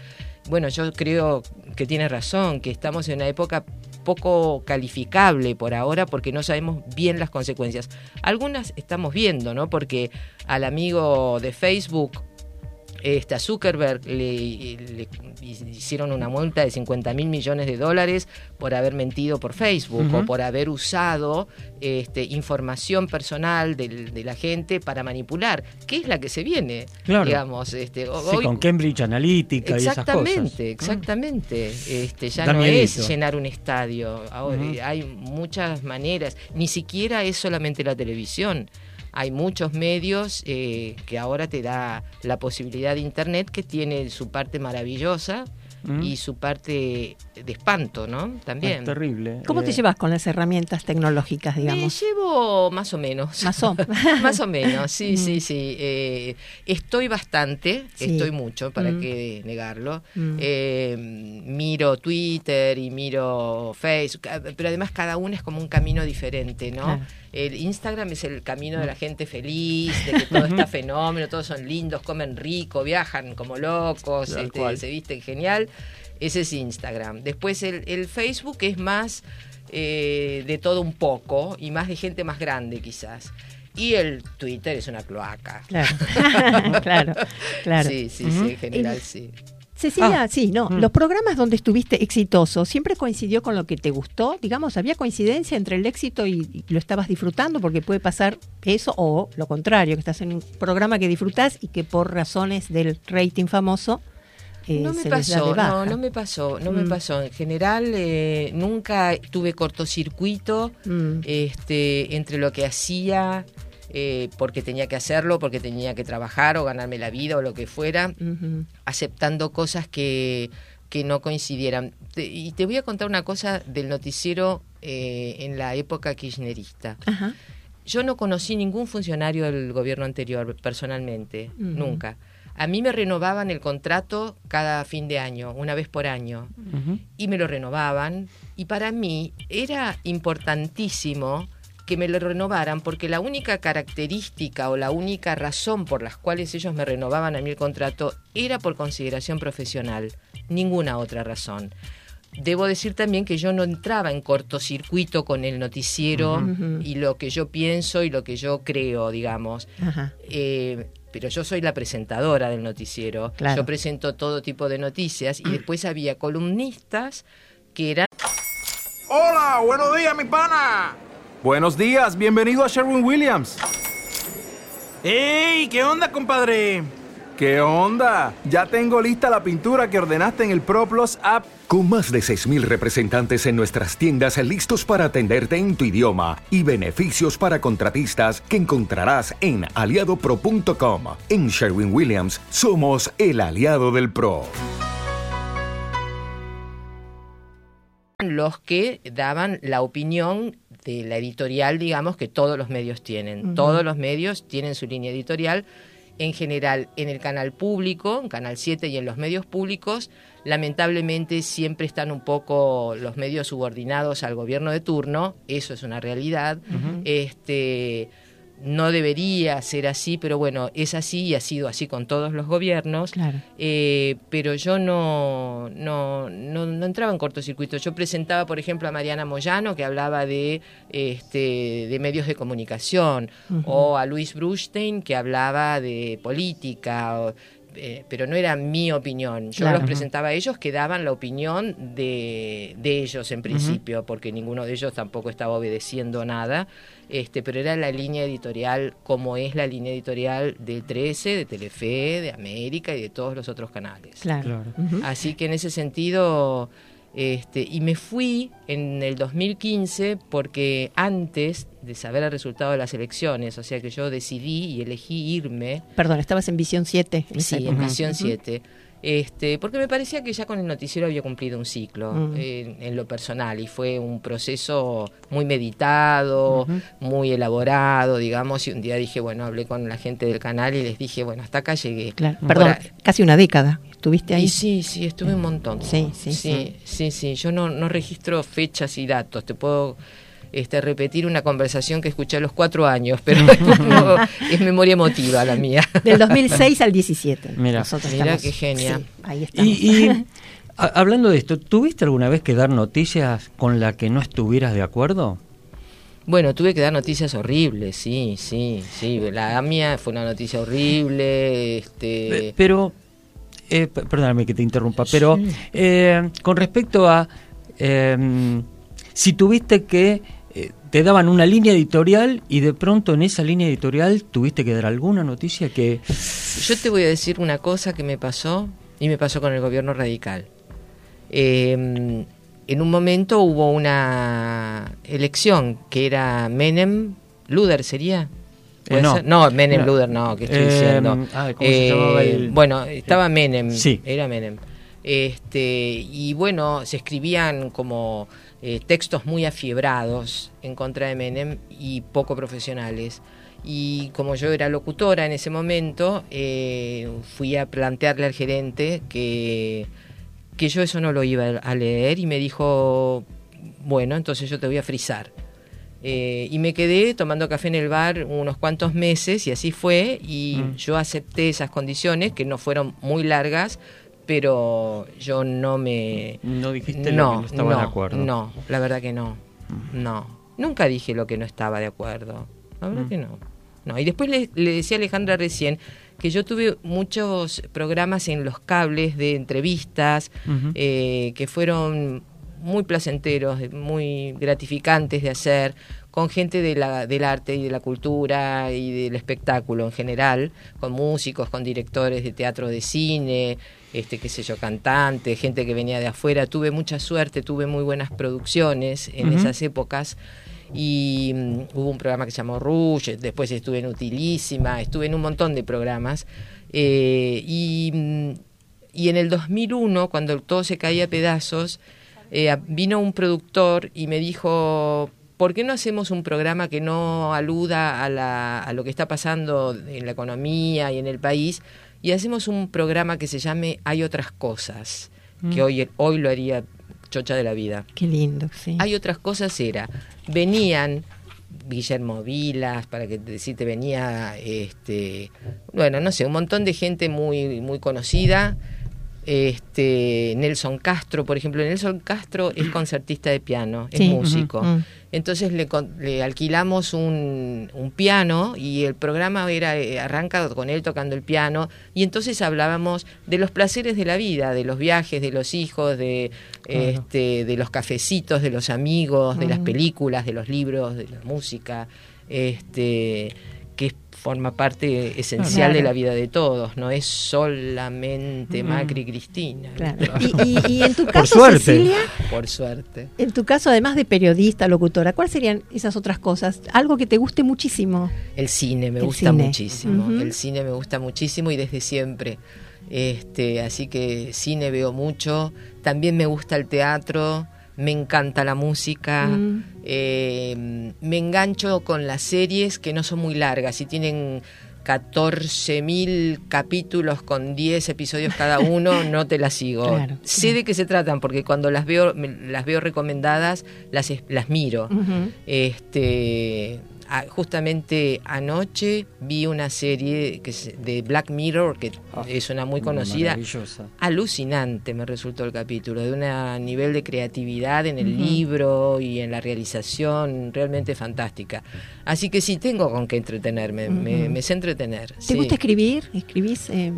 S7: bueno, yo creo que tiene razón, que estamos en una época poco calificable por ahora porque no sabemos bien las consecuencias. Algunas estamos viendo, ¿no? Porque al amigo de Facebook, este, a Zuckerberg le, le hicieron una multa de 50 mil millones de dólares por haber mentido por Facebook o por haber usado este, información personal del- de la gente para manipular, que es la que se viene,
S3: Claro.
S7: digamos. Este,
S3: Sí,
S7: hoy-
S3: con Cambridge Analytica y esas cosas.
S7: Exactamente, exactamente. Este, ya no
S3: miedito.
S7: es llenar un estadio. Ahora, Hay muchas maneras. Ni siquiera es solamente la televisión. Hay muchos medios eh, que ahora te da la posibilidad de Internet que tiene su parte maravillosa
S3: Mm.
S7: y su parte de espanto, ¿no? También.
S3: Es terrible.
S4: ¿Cómo te
S3: Eh,
S4: llevas con las herramientas tecnológicas,
S7: Me
S4: digamos?
S7: llevo más o menos.
S4: Más o-
S7: más o menos, sí,
S4: Mm.
S7: sí, sí. Eh, estoy bastante,
S4: Sí.
S7: estoy mucho, para
S4: Mm.
S7: qué negarlo.
S4: Mm.
S7: Eh, miro Twitter y miro Facebook, pero además cada uno es como un camino diferente, ¿no?
S4: Claro.
S7: El Instagram es el camino de la gente feliz, de que todo está fenómeno, todos son lindos, comen rico, viajan como locos, este, se visten genial. Ese es Instagram. Después el, el Facebook es más eh, de todo un poco y más de gente más grande quizás. Y el Twitter es una cloaca.
S4: Claro, claro, claro.
S7: Sí, sí, sí, en general sí.
S4: Cecilia,
S3: Ah.
S4: sí, no.
S3: Mm.
S4: Los programas donde estuviste exitoso, ¿siempre coincidió con lo que te gustó? Digamos, ¿había coincidencia entre el éxito y, y lo estabas disfrutando? Porque puede pasar eso o lo contrario, que estás en un programa que disfrutás y que por razones del rating famoso eh,
S7: no me pasó, no, no me pasó, no me
S4: Mm.
S7: pasó. En general, eh, nunca tuve cortocircuito
S4: Mm.
S7: este, entre lo que hacía, eh, porque tenía que hacerlo, porque tenía que trabajar o ganarme la vida o lo que fuera, aceptando cosas que, que no coincidieran. Te- y te voy a contar una cosa del noticiero eh, en la época kirchnerista.
S4: Ajá.
S7: Yo no conocí ningún funcionario del gobierno anterior personalmente, nunca. A mí me renovaban el contrato cada fin de año, una vez por año, y me lo renovaban. Y para mí era importantísimo que me lo renovaran porque la única característica o la única razón por las cuales ellos me renovaban a mí el contrato era por consideración profesional, ninguna otra razón. Debo decir también que yo no entraba en cortocircuito con el noticiero y lo que yo pienso y lo que yo creo, digamos. Eh, pero yo soy la presentadora del noticiero.
S4: Claro.
S7: Yo presento todo tipo de noticias y después había columnistas que eran
S13: Hola, buenos días, mi pana. Buenos días, bienvenido a Sherwin Williams. ¡Ey! ¿Qué onda, compadre? ¿Qué onda? Ya tengo lista la pintura que ordenaste en el ProPlus app.
S14: Con más de 6.000 representantes en nuestras tiendas listos para atenderte en tu idioma y beneficios para contratistas que encontrarás en aliadopro.com. En Sherwin Williams somos el aliado del PRO.
S7: los que daban la opinión de la editorial, digamos, que todos los medios tienen. Todos los medios tienen su línea editorial. En general, en el canal público, en Canal 7 y en los medios públicos, lamentablemente siempre están un poco los medios subordinados al gobierno de turno, eso es una realidad. Este no debería ser así, pero bueno, es así y ha sido así con todos los gobiernos.
S4: Claro.
S7: Eh, pero yo no, no, no, no entraba en cortocircuito. Yo presentaba, por ejemplo, a Mariana Moyano, que hablaba de, este, de medios de comunicación, o a Luis Brustein, que hablaba de política, o- eh, pero no era mi opinión. Yo
S4: Claro.
S7: los presentaba a ellos que daban la opinión de, de ellos en principio, porque ninguno de ellos tampoco estaba obedeciendo nada. Este, pero era la línea editorial como es la línea editorial de 13, de Telefe, de América y de todos los otros canales.
S4: Claro.
S7: Así que en ese sentido, este, y me fui en el 2015 porque antes de saber el resultado de las elecciones, o sea que yo decidí y elegí irme
S4: Perdón, estabas en Visión 7. en esa
S7: Sí, en. Visión. 7. Este, porque me parecía que ya con el noticiero había cumplido un ciclo
S4: Mm.
S7: en, en lo personal y fue un proceso muy meditado, muy elaborado, digamos, y un día dije, bueno, hablé con la gente del canal y les dije, bueno, hasta acá llegué.
S4: Claro. Perdón, casi una década. ¿Estuviste ahí?
S7: y sí, sí, estuve un montón.
S4: Sí, sí,
S7: sí. Sí, sí, Yo no, no registro fechas y datos. Te puedo este, repetir una conversación que escuché a los cuatro años, pero no, es memoria emotiva la mía.
S4: Del 2006 al 17.
S3: Mira.
S4: Nosotros
S7: Mira
S4: estamos-
S7: qué genia.
S4: sí, ahí estamos.
S3: Y, hablando de esto, ¿tuviste alguna vez que dar noticias con la que no estuvieras de acuerdo?
S7: Bueno, tuve que dar noticias horribles, sí, sí, sí. La mía fue una noticia horrible, este...
S3: Pero, eh, perdóname que te interrumpa, pero eh, con respecto a eh, si tuviste que eh, te daban una línea editorial y de pronto en esa línea editorial tuviste que dar alguna noticia que
S7: Yo te voy a decir una cosa que me pasó y me pasó con el gobierno radical. Eh, en un momento hubo una elección que era Menem, Luder sería. ¿Puede
S3: Eh, no.
S7: no, Menem,
S3: No.
S7: Luder, no, que estoy
S3: Eh,
S7: diciendo.
S3: ah, ¿cómo se llamaba el-
S7: Bueno, estaba Menem,
S3: Sí.
S7: era Menem. Este, y bueno, se escribían como eh, textos muy afiebrados en contra de Menem y poco profesionales. Y como yo era locutora en ese momento, eh, fui a plantearle al gerente que, que yo eso no lo iba a leer y me dijo, bueno, entonces yo te voy a frizar. Eh, y me quedé tomando café en el bar unos cuantos meses y así fue y
S3: Mm.
S7: yo acepté esas condiciones que no fueron muy largas, pero yo no me...
S3: No dijiste lo que no estabas de acuerdo.
S7: No, la verdad que no. No. Nunca dije lo que no estaba de acuerdo. La verdad
S3: Mm.
S7: que no. No. Y después le, le decía a Alejandra recién que yo tuve muchos programas en los cables de entrevistas eh, que fueron muy placenteros, muy gratificantes de hacer, con gente de la, del arte y de la cultura y del espectáculo en general, con músicos, con directores de teatro de cine, este, qué sé yo, cantantes, gente que venía de afuera. Tuve mucha suerte, tuve muy buenas producciones en esas épocas. Y mm, hubo un programa que se llamó Rouge, después estuve en Utilísima, estuve en un montón de programas. Eh, y, mm, y en el 2001, cuando todo se caía a pedazos, eh, vino un productor y me dijo, ¿por qué no hacemos un programa que no aluda a, la- a lo que está pasando en la economía y en el país? Y hacemos un programa que se llame Hay otras cosas, que
S4: Mm.
S7: hoy, hoy lo haría Chocha de la Vida.
S4: Qué lindo, sí.
S7: Hay otras cosas, era, venían Guillermo Vilas, para que decirte, venía, este, bueno, no sé, un montón de gente muy, muy conocida. Este, Nelson Castro, por ejemplo, Nelson Castro es concertista de piano, es
S4: Sí,
S7: músico.
S4: mm.
S7: Entonces le, alquilamos un, un piano y el programa era eh, arranca con él tocando el piano y entonces hablábamos de los placeres de la vida, de los viajes, de los hijos, de
S4: Claro.
S7: este, de los cafecitos, de los amigos, de las
S4: Ujú.
S7: películas, de los libros, de la música, este forma parte esencial
S4: Claro.
S7: de la vida de todos, no es solamente
S4: Mm.
S7: Macri y Cristina.
S4: Y, y- y en tu
S3: Por
S4: caso,
S3: suerte.
S4: Cecilia,
S7: Por suerte.
S4: en tu caso, además de periodista, locutora, ¿cuáles serían esas otras cosas? Algo que te guste muchísimo.
S7: El cine me
S4: El
S7: gusta
S4: cine.
S7: muchísimo. El cine me gusta muchísimo y desde siempre. Este, así que cine veo mucho. También me gusta el teatro. Me encanta la música.
S4: Mm.
S7: Eh, me engancho con las series que no son muy largas. Si tienen 14.000 capítulos con 10 episodios cada uno, no te las sigo.
S4: Claro,
S7: sé de qué se tratan porque cuando las veo, me- las veo recomendadas, las, miro. Este, justamente anoche vi una serie que es de Black Mirror, que es una muy conocida.
S3: Maravillosa.
S7: Alucinante me resultó el capítulo, de un nivel de creatividad en el libro y en la realización realmente fantástica. Así que sí, tengo con qué entretenerme, me, sé entretener.
S4: ¿Te
S7: sí.
S4: gusta escribir? ¿Escribís? eh,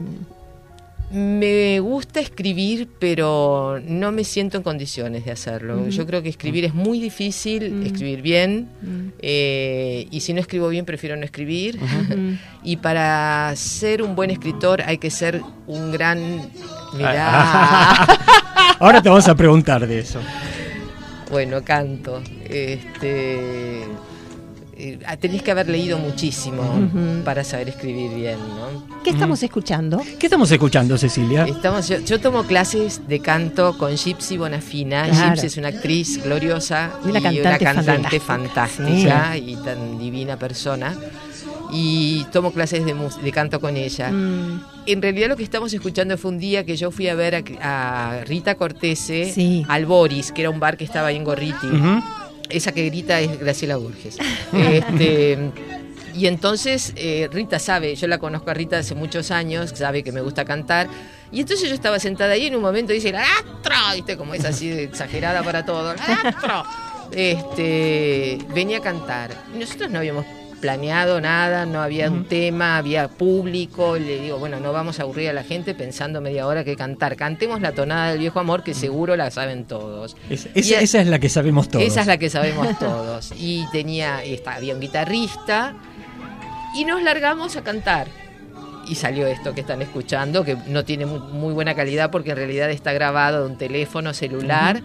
S7: Me gusta escribir, pero no me siento en condiciones de hacerlo. Yo creo que escribir es muy difícil,
S4: Mm.
S7: escribir bien,
S4: Mm.
S7: eh, y si no escribo bien, prefiero no escribir. Y para ser un buen escritor hay que ser un gran... Mirá.
S3: Ahora te vamos a preguntar de eso.
S7: bueno, canto. Este... eh, tenés que haber leído muchísimo para saber escribir bien, ¿no?
S4: ¿Qué estamos escuchando?
S3: ¿Qué estamos escuchando, Cecilia?
S7: Estamos, yo, yo tomo clases de canto con Gypsy Bonafina.
S4: Claro.
S7: Gypsy es una actriz gloriosa
S4: Y una cantante
S7: cantante
S4: fantástica.
S7: fantástica y tan divina persona. Y tomo clases de, de canto con ella.
S4: Mm,
S7: En realidad lo que estamos escuchando fue un día que yo fui a ver a, a Rita Cortese
S4: Sí.
S7: al Boris, que era un bar que estaba ahí en Gorriti. Esa que grita es Graciela Borges. Este, y entonces eh, Rita sabe, yo la conozco a Rita hace muchos años, sabe que me gusta cantar. Y entonces yo estaba sentada ahí en un momento dice, ¡La astro! ¿Viste? Como es así exagerada para todo. ¡La astro! Este, venía a cantar. Y nosotros no habíamos planeado nada, no había un tema, había público. y le digo, bueno, no vamos a aburrir a la gente pensando media hora que cantar. Cantemos la tonada del viejo amor que seguro la saben todos.
S3: Es- esa,
S7: a-
S3: esa es la que sabemos todos.
S7: esa es la que sabemos todos. Y tenía, y está- había un guitarrista y nos largamos a cantar. Y salió esto que están escuchando, que no tiene muy, muy buena calidad porque en realidad está grabado de un teléfono celular,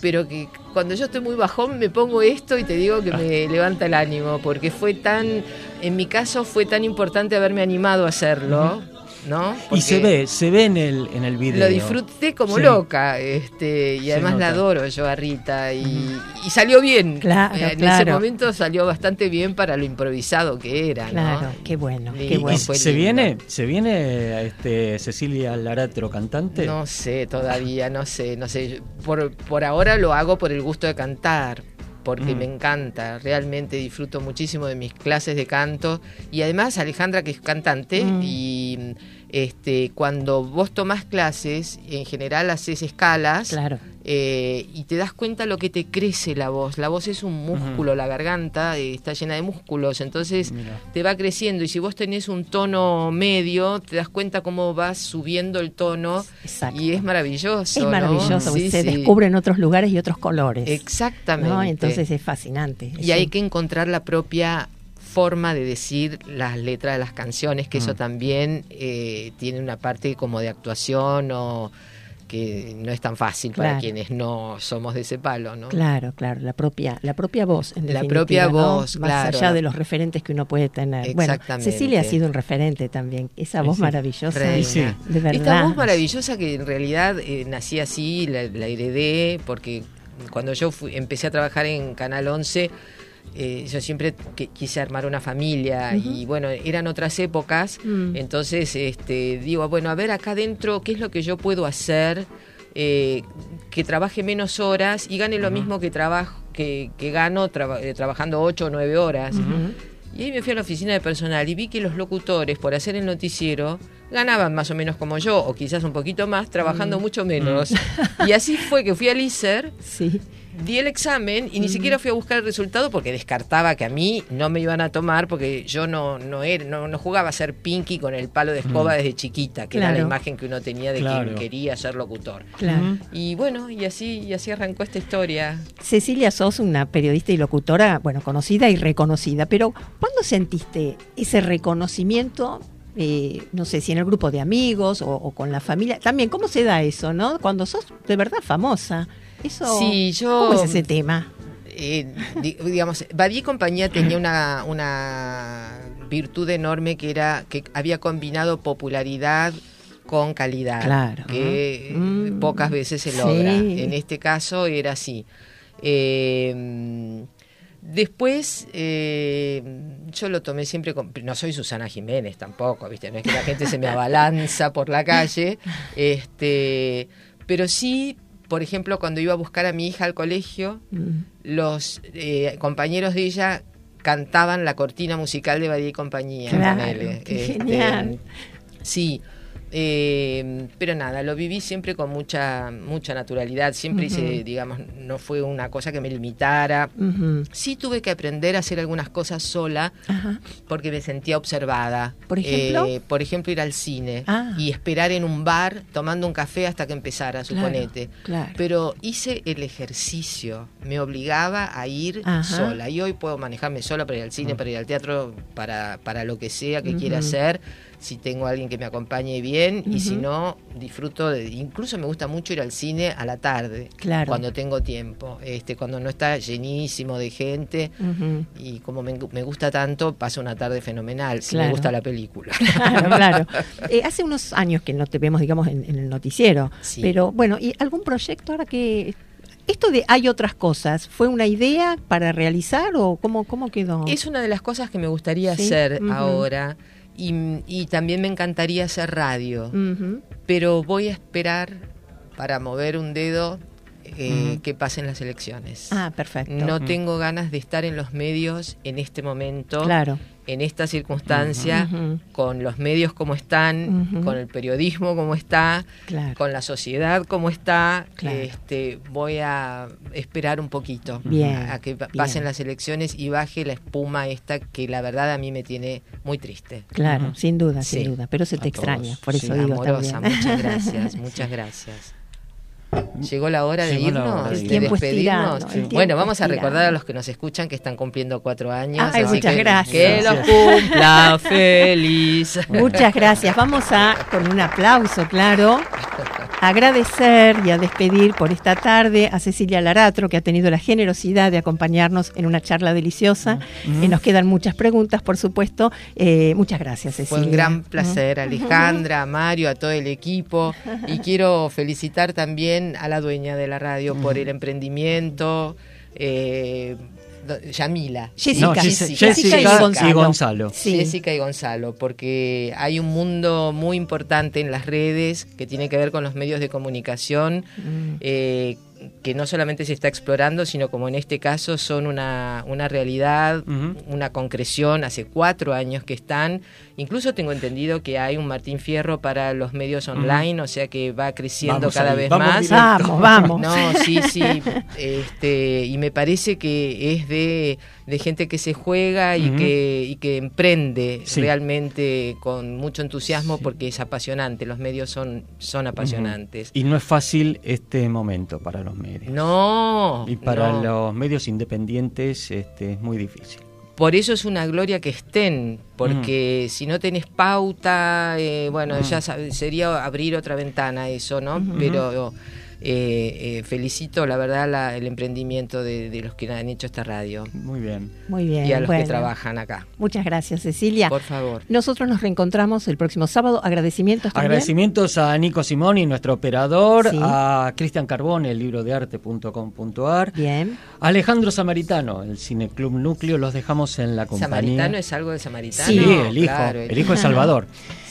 S7: pero que cuando yo estoy muy bajón me pongo esto y te digo que me levanta el ánimo, porque fue tan, en mi caso fue tan importante haberme animado a hacerlo, ¿no?
S3: Y se ve, se ve en el, en el video.
S7: lo disfruté como
S3: Sí.
S7: loca, este, y además la adoro yo a Rita y, y salió bien.
S4: Claro,
S7: Eh, en ese momento salió bastante bien para lo improvisado que era, ¿no?
S4: Claro, qué bueno, qué bueno.
S3: se viene, se viene este, Cecilia Laratro cantante.
S7: No sé todavía, no sé, no sé. Por, por ahora lo hago por el gusto de cantar, porque
S3: Mm.
S7: me encanta, realmente disfruto muchísimo de mis clases de canto y además Alejandra que es cantante
S4: Mm.
S7: y Este, cuando vos tomás clases, en general haces escalas
S4: Claro.
S7: eh, y te das cuenta lo que te crece la voz. La voz es un músculo, la garganta eh, está llena de músculos, entonces te va creciendo y si vos tenés un tono medio, te das cuenta cómo vas subiendo el tono y es maravilloso.
S4: Es
S7: ¿no?
S4: maravilloso,
S7: Sí,
S4: se
S7: sí.
S4: descubren otros lugares y otros colores.
S7: Exactamente.
S4: ¿no? Entonces es fascinante.
S7: Y hay que encontrar la propia forma de decir las letras de las canciones, que eso
S4: Mm.
S7: también eh, tiene una parte como de actuación o que no es tan fácil para quienes no somos de ese palo, ¿no?
S4: Claro, claro, la propia, la propia voz. En
S7: La propia
S4: ¿no?
S7: voz,
S4: Más
S7: claro.
S4: allá de los referentes que uno puede tener. Bueno,
S7: Exactamente.
S4: Cecilia ha sido un referente también. Esa voz
S7: Sí.
S4: maravillosa.
S7: Reina.
S4: De verdad.
S7: Esta voz maravillosa que en realidad eh, nací así, la, la heredé, porque cuando yo fui- empecé a trabajar en Canal 11, eh, yo siempre que- quise armar una familia y bueno, eran otras épocas,
S4: Mm.
S7: entonces este, digo, bueno, a ver acá adentro, ¿qué es lo que yo puedo hacer? eh, que trabaje menos horas y gane lo mismo que trabajo que, que gano traba- eh, trabajando 8 o 9 horas. Y ahí me fui a la oficina de personal y vi que los locutores, por hacer el noticiero, ganaban más o menos como yo, o quizás un poquito más, trabajando
S4: Mm.
S7: mucho menos. Y así fue que fui al ISER,
S4: Sí.
S7: Di el examen y ni
S4: Mm.
S7: siquiera fui a buscar el resultado porque descartaba que a mí no me iban a tomar porque yo no, no, era, no, no jugaba a ser Pinky con el palo de escoba
S4: Mm.
S7: desde chiquita, que era la imagen que uno tenía de
S4: Claro.
S7: quien quería ser locutor.
S4: Claro.
S7: Y bueno, y así, y así arrancó esta historia.
S4: Cecilia, sos una periodista y locutora, bueno, conocida y reconocida, pero ¿cuándo sentiste ese reconocimiento? eh, no sé si en el grupo de amigos o, o con la familia. También, ¿cómo se da eso, no? Cuando sos de verdad famosa. Eso,
S7: Sí, yo-
S4: ¿Cómo es ese tema?
S7: eh, di- digamos, Badía y compañía tenía una, una virtud enorme que era que había combinado popularidad con calidad,
S4: Claro.
S7: que
S4: Mm.
S7: pocas veces se
S4: Sí.
S7: logra. En este caso era así. Eh, después eh, yo lo tomé siempre con, no soy Susana Jiménez tampoco, viste, no es que la gente se me abalanza por la calle, este, pero sí, por ejemplo, cuando iba a buscar a mi hija al colegio,
S4: Mm.
S7: los eh, compañeros de ella cantaban la cortina musical de Badía y compañía.
S4: Claro,
S7: Este,
S4: genial.
S7: Sí, eh, pero nada, lo viví siempre con mucha mucha naturalidad, siempre hice, digamos, no fue una cosa que me limitara. Sí tuve que aprender a hacer algunas cosas sola porque me sentía observada.
S4: ¿Por ejemplo?
S7: Eh, por ejemplo, ir al cine
S4: Ah.
S7: y esperar en un bar tomando un café hasta que empezara, suponete.
S4: claro.
S7: Pero hice el ejercicio, me obligaba a ir sola. Y hoy puedo manejarme sola para ir al cine, para ir al teatro, para, para lo que sea que quiera hacer. Si tengo a alguien que me acompañe bien y si no, disfruto de. Incluso me gusta mucho ir al cine a la tarde,
S4: Claro.
S7: cuando tengo tiempo. este Cuando no está llenísimo de gente y como me, me gusta tanto, pasa una tarde fenomenal. Si me gusta la película.
S4: Claro, claro. Eh, hace unos años que no te vemos, digamos, en, en el noticiero.
S7: Sí.
S4: Pero bueno, ¿y algún proyecto ahora que... Esto de hay otras cosas, ¿fue una idea para realizar o cómo, cómo quedó?
S7: Es una de las cosas que me gustaría
S4: Sí,
S7: hacer ahora. Y, y también me encantaría hacer radio. Pero voy a esperar para mover un dedo eh, que pasen las elecciones.
S4: Ah, perfecto.
S7: No tengo ganas de estar en los medios en este momento,
S4: Claro.
S7: En esta circunstancia, con los medios como están, con el periodismo como está,
S4: Claro.
S7: con la sociedad como está.
S4: Claro.
S7: Este, voy a esperar un poquito
S4: Bien,
S7: a que
S4: bien.
S7: pasen las elecciones y baje la espuma esta que la verdad a mí me tiene muy triste.
S4: Claro, sin duda,
S7: Sí.
S4: sin duda. Pero se te
S7: A todos.
S4: extraña, por
S7: Sí,
S4: eso digo
S7: amorosa,
S4: también.
S7: muchas gracias, muchas gracias. Llegó la hora de
S3: Llegó
S7: irnos,
S3: hora de
S7: de
S4: tirano,
S7: despedirnos. Bueno, vamos a recordar a los que nos escuchan que están cumpliendo cuatro años.
S4: Ay,
S7: así
S4: muchas
S7: que,
S4: gracias.
S7: Que los cumpla feliz.
S4: Muchas gracias. Vamos a, con un aplauso, claro, agradecer y a despedir por esta tarde a Cecilia Laratro, que ha tenido la generosidad de acompañarnos en una charla deliciosa. Eh, nos quedan muchas preguntas, por supuesto. Eh, muchas gracias, Cecilia.
S7: Fue un gran placer, Alejandra, a Mario, a todo el equipo. Y quiero felicitar también a la dueña de la radio por el emprendimiento. Eh, Yamila.
S4: Jessica.
S3: No,
S4: Jessica,
S3: Jessica,
S4: Jessica y Gonzalo.
S3: y Gonzalo.
S4: Sí.
S7: Jessica y Gonzalo, porque hay un mundo muy importante en las redes que tiene que ver con los medios de comunicación,
S4: Mm.
S7: eh, que no solamente se está explorando, sino como en este caso son una, una realidad, una concreción, hace cuatro años que están. Incluso tengo entendido que hay un Martín Fierro para los medios online, o sea que va creciendo
S3: Vamos
S7: cada
S3: ahí,
S7: vez
S3: vamos
S7: más.
S3: directo. Vamos, vamos.
S7: No, sí, sí. este, y me parece que es de, de gente que se juega y, que, y que emprende
S3: Sí.
S7: realmente con mucho entusiasmo porque es apasionante. Los medios son, son apasionantes.
S3: Y no es fácil este momento para los medios.
S7: No.
S3: Y para
S7: no.
S3: los medios independientes este, es muy difícil.
S7: Por eso es una gloria que estén, porque si no tenés pauta, eh, bueno,
S3: Mm.
S7: ya sería abrir otra ventana eso, ¿no? Pero eh, eh, felicito, la verdad, la- el emprendimiento de, de los que han hecho esta radio.
S3: Muy bien.
S4: Muy bien.
S7: Y a los
S4: bueno.
S7: que trabajan acá.
S4: Muchas gracias, Cecilia.
S7: Por favor.
S4: Nosotros nos reencontramos el próximo sábado. Agradecimientos también.
S3: Agradecimientos a Nico Simoni, nuestro operador,
S4: Sí.
S3: a Cristian Carbone, el libro de arte.com.ar,
S4: Bien.
S3: a Alejandro Samaritano, el Cineclub Núcleo, los dejamos en la compañía.
S7: ¿Samaritano es algo de samaritano?
S3: Sí, el hijo,
S7: Claro,
S3: el hijo de Salvador.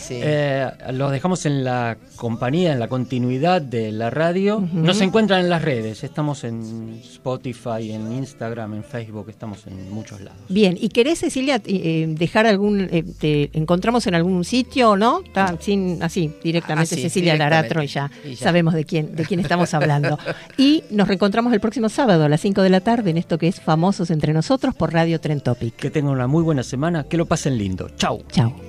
S7: Sí.
S3: Eh, los dejamos en la compañía, en la continuidad de la radio. Nos encuentran en las redes, estamos en Spotify, en Instagram, en Facebook, estamos en muchos lados.
S4: Bien, ¿y querés, Cecilia, eh, eh, dejar algún, eh, te encontramos en algún sitio o no? Está sin, así, directamente
S7: Así,
S4: Cecilia. Laratro y ya,
S7: Y ya.
S4: sabemos de quién, de quién estamos hablando. y nos reencontramos el próximo sábado a las 5 de la tarde en esto que es Famosos Entre Nosotros por Radio Tren Topic.
S3: Que tengan una muy buena semana, que lo pasen lindo. Chau.
S4: Chau.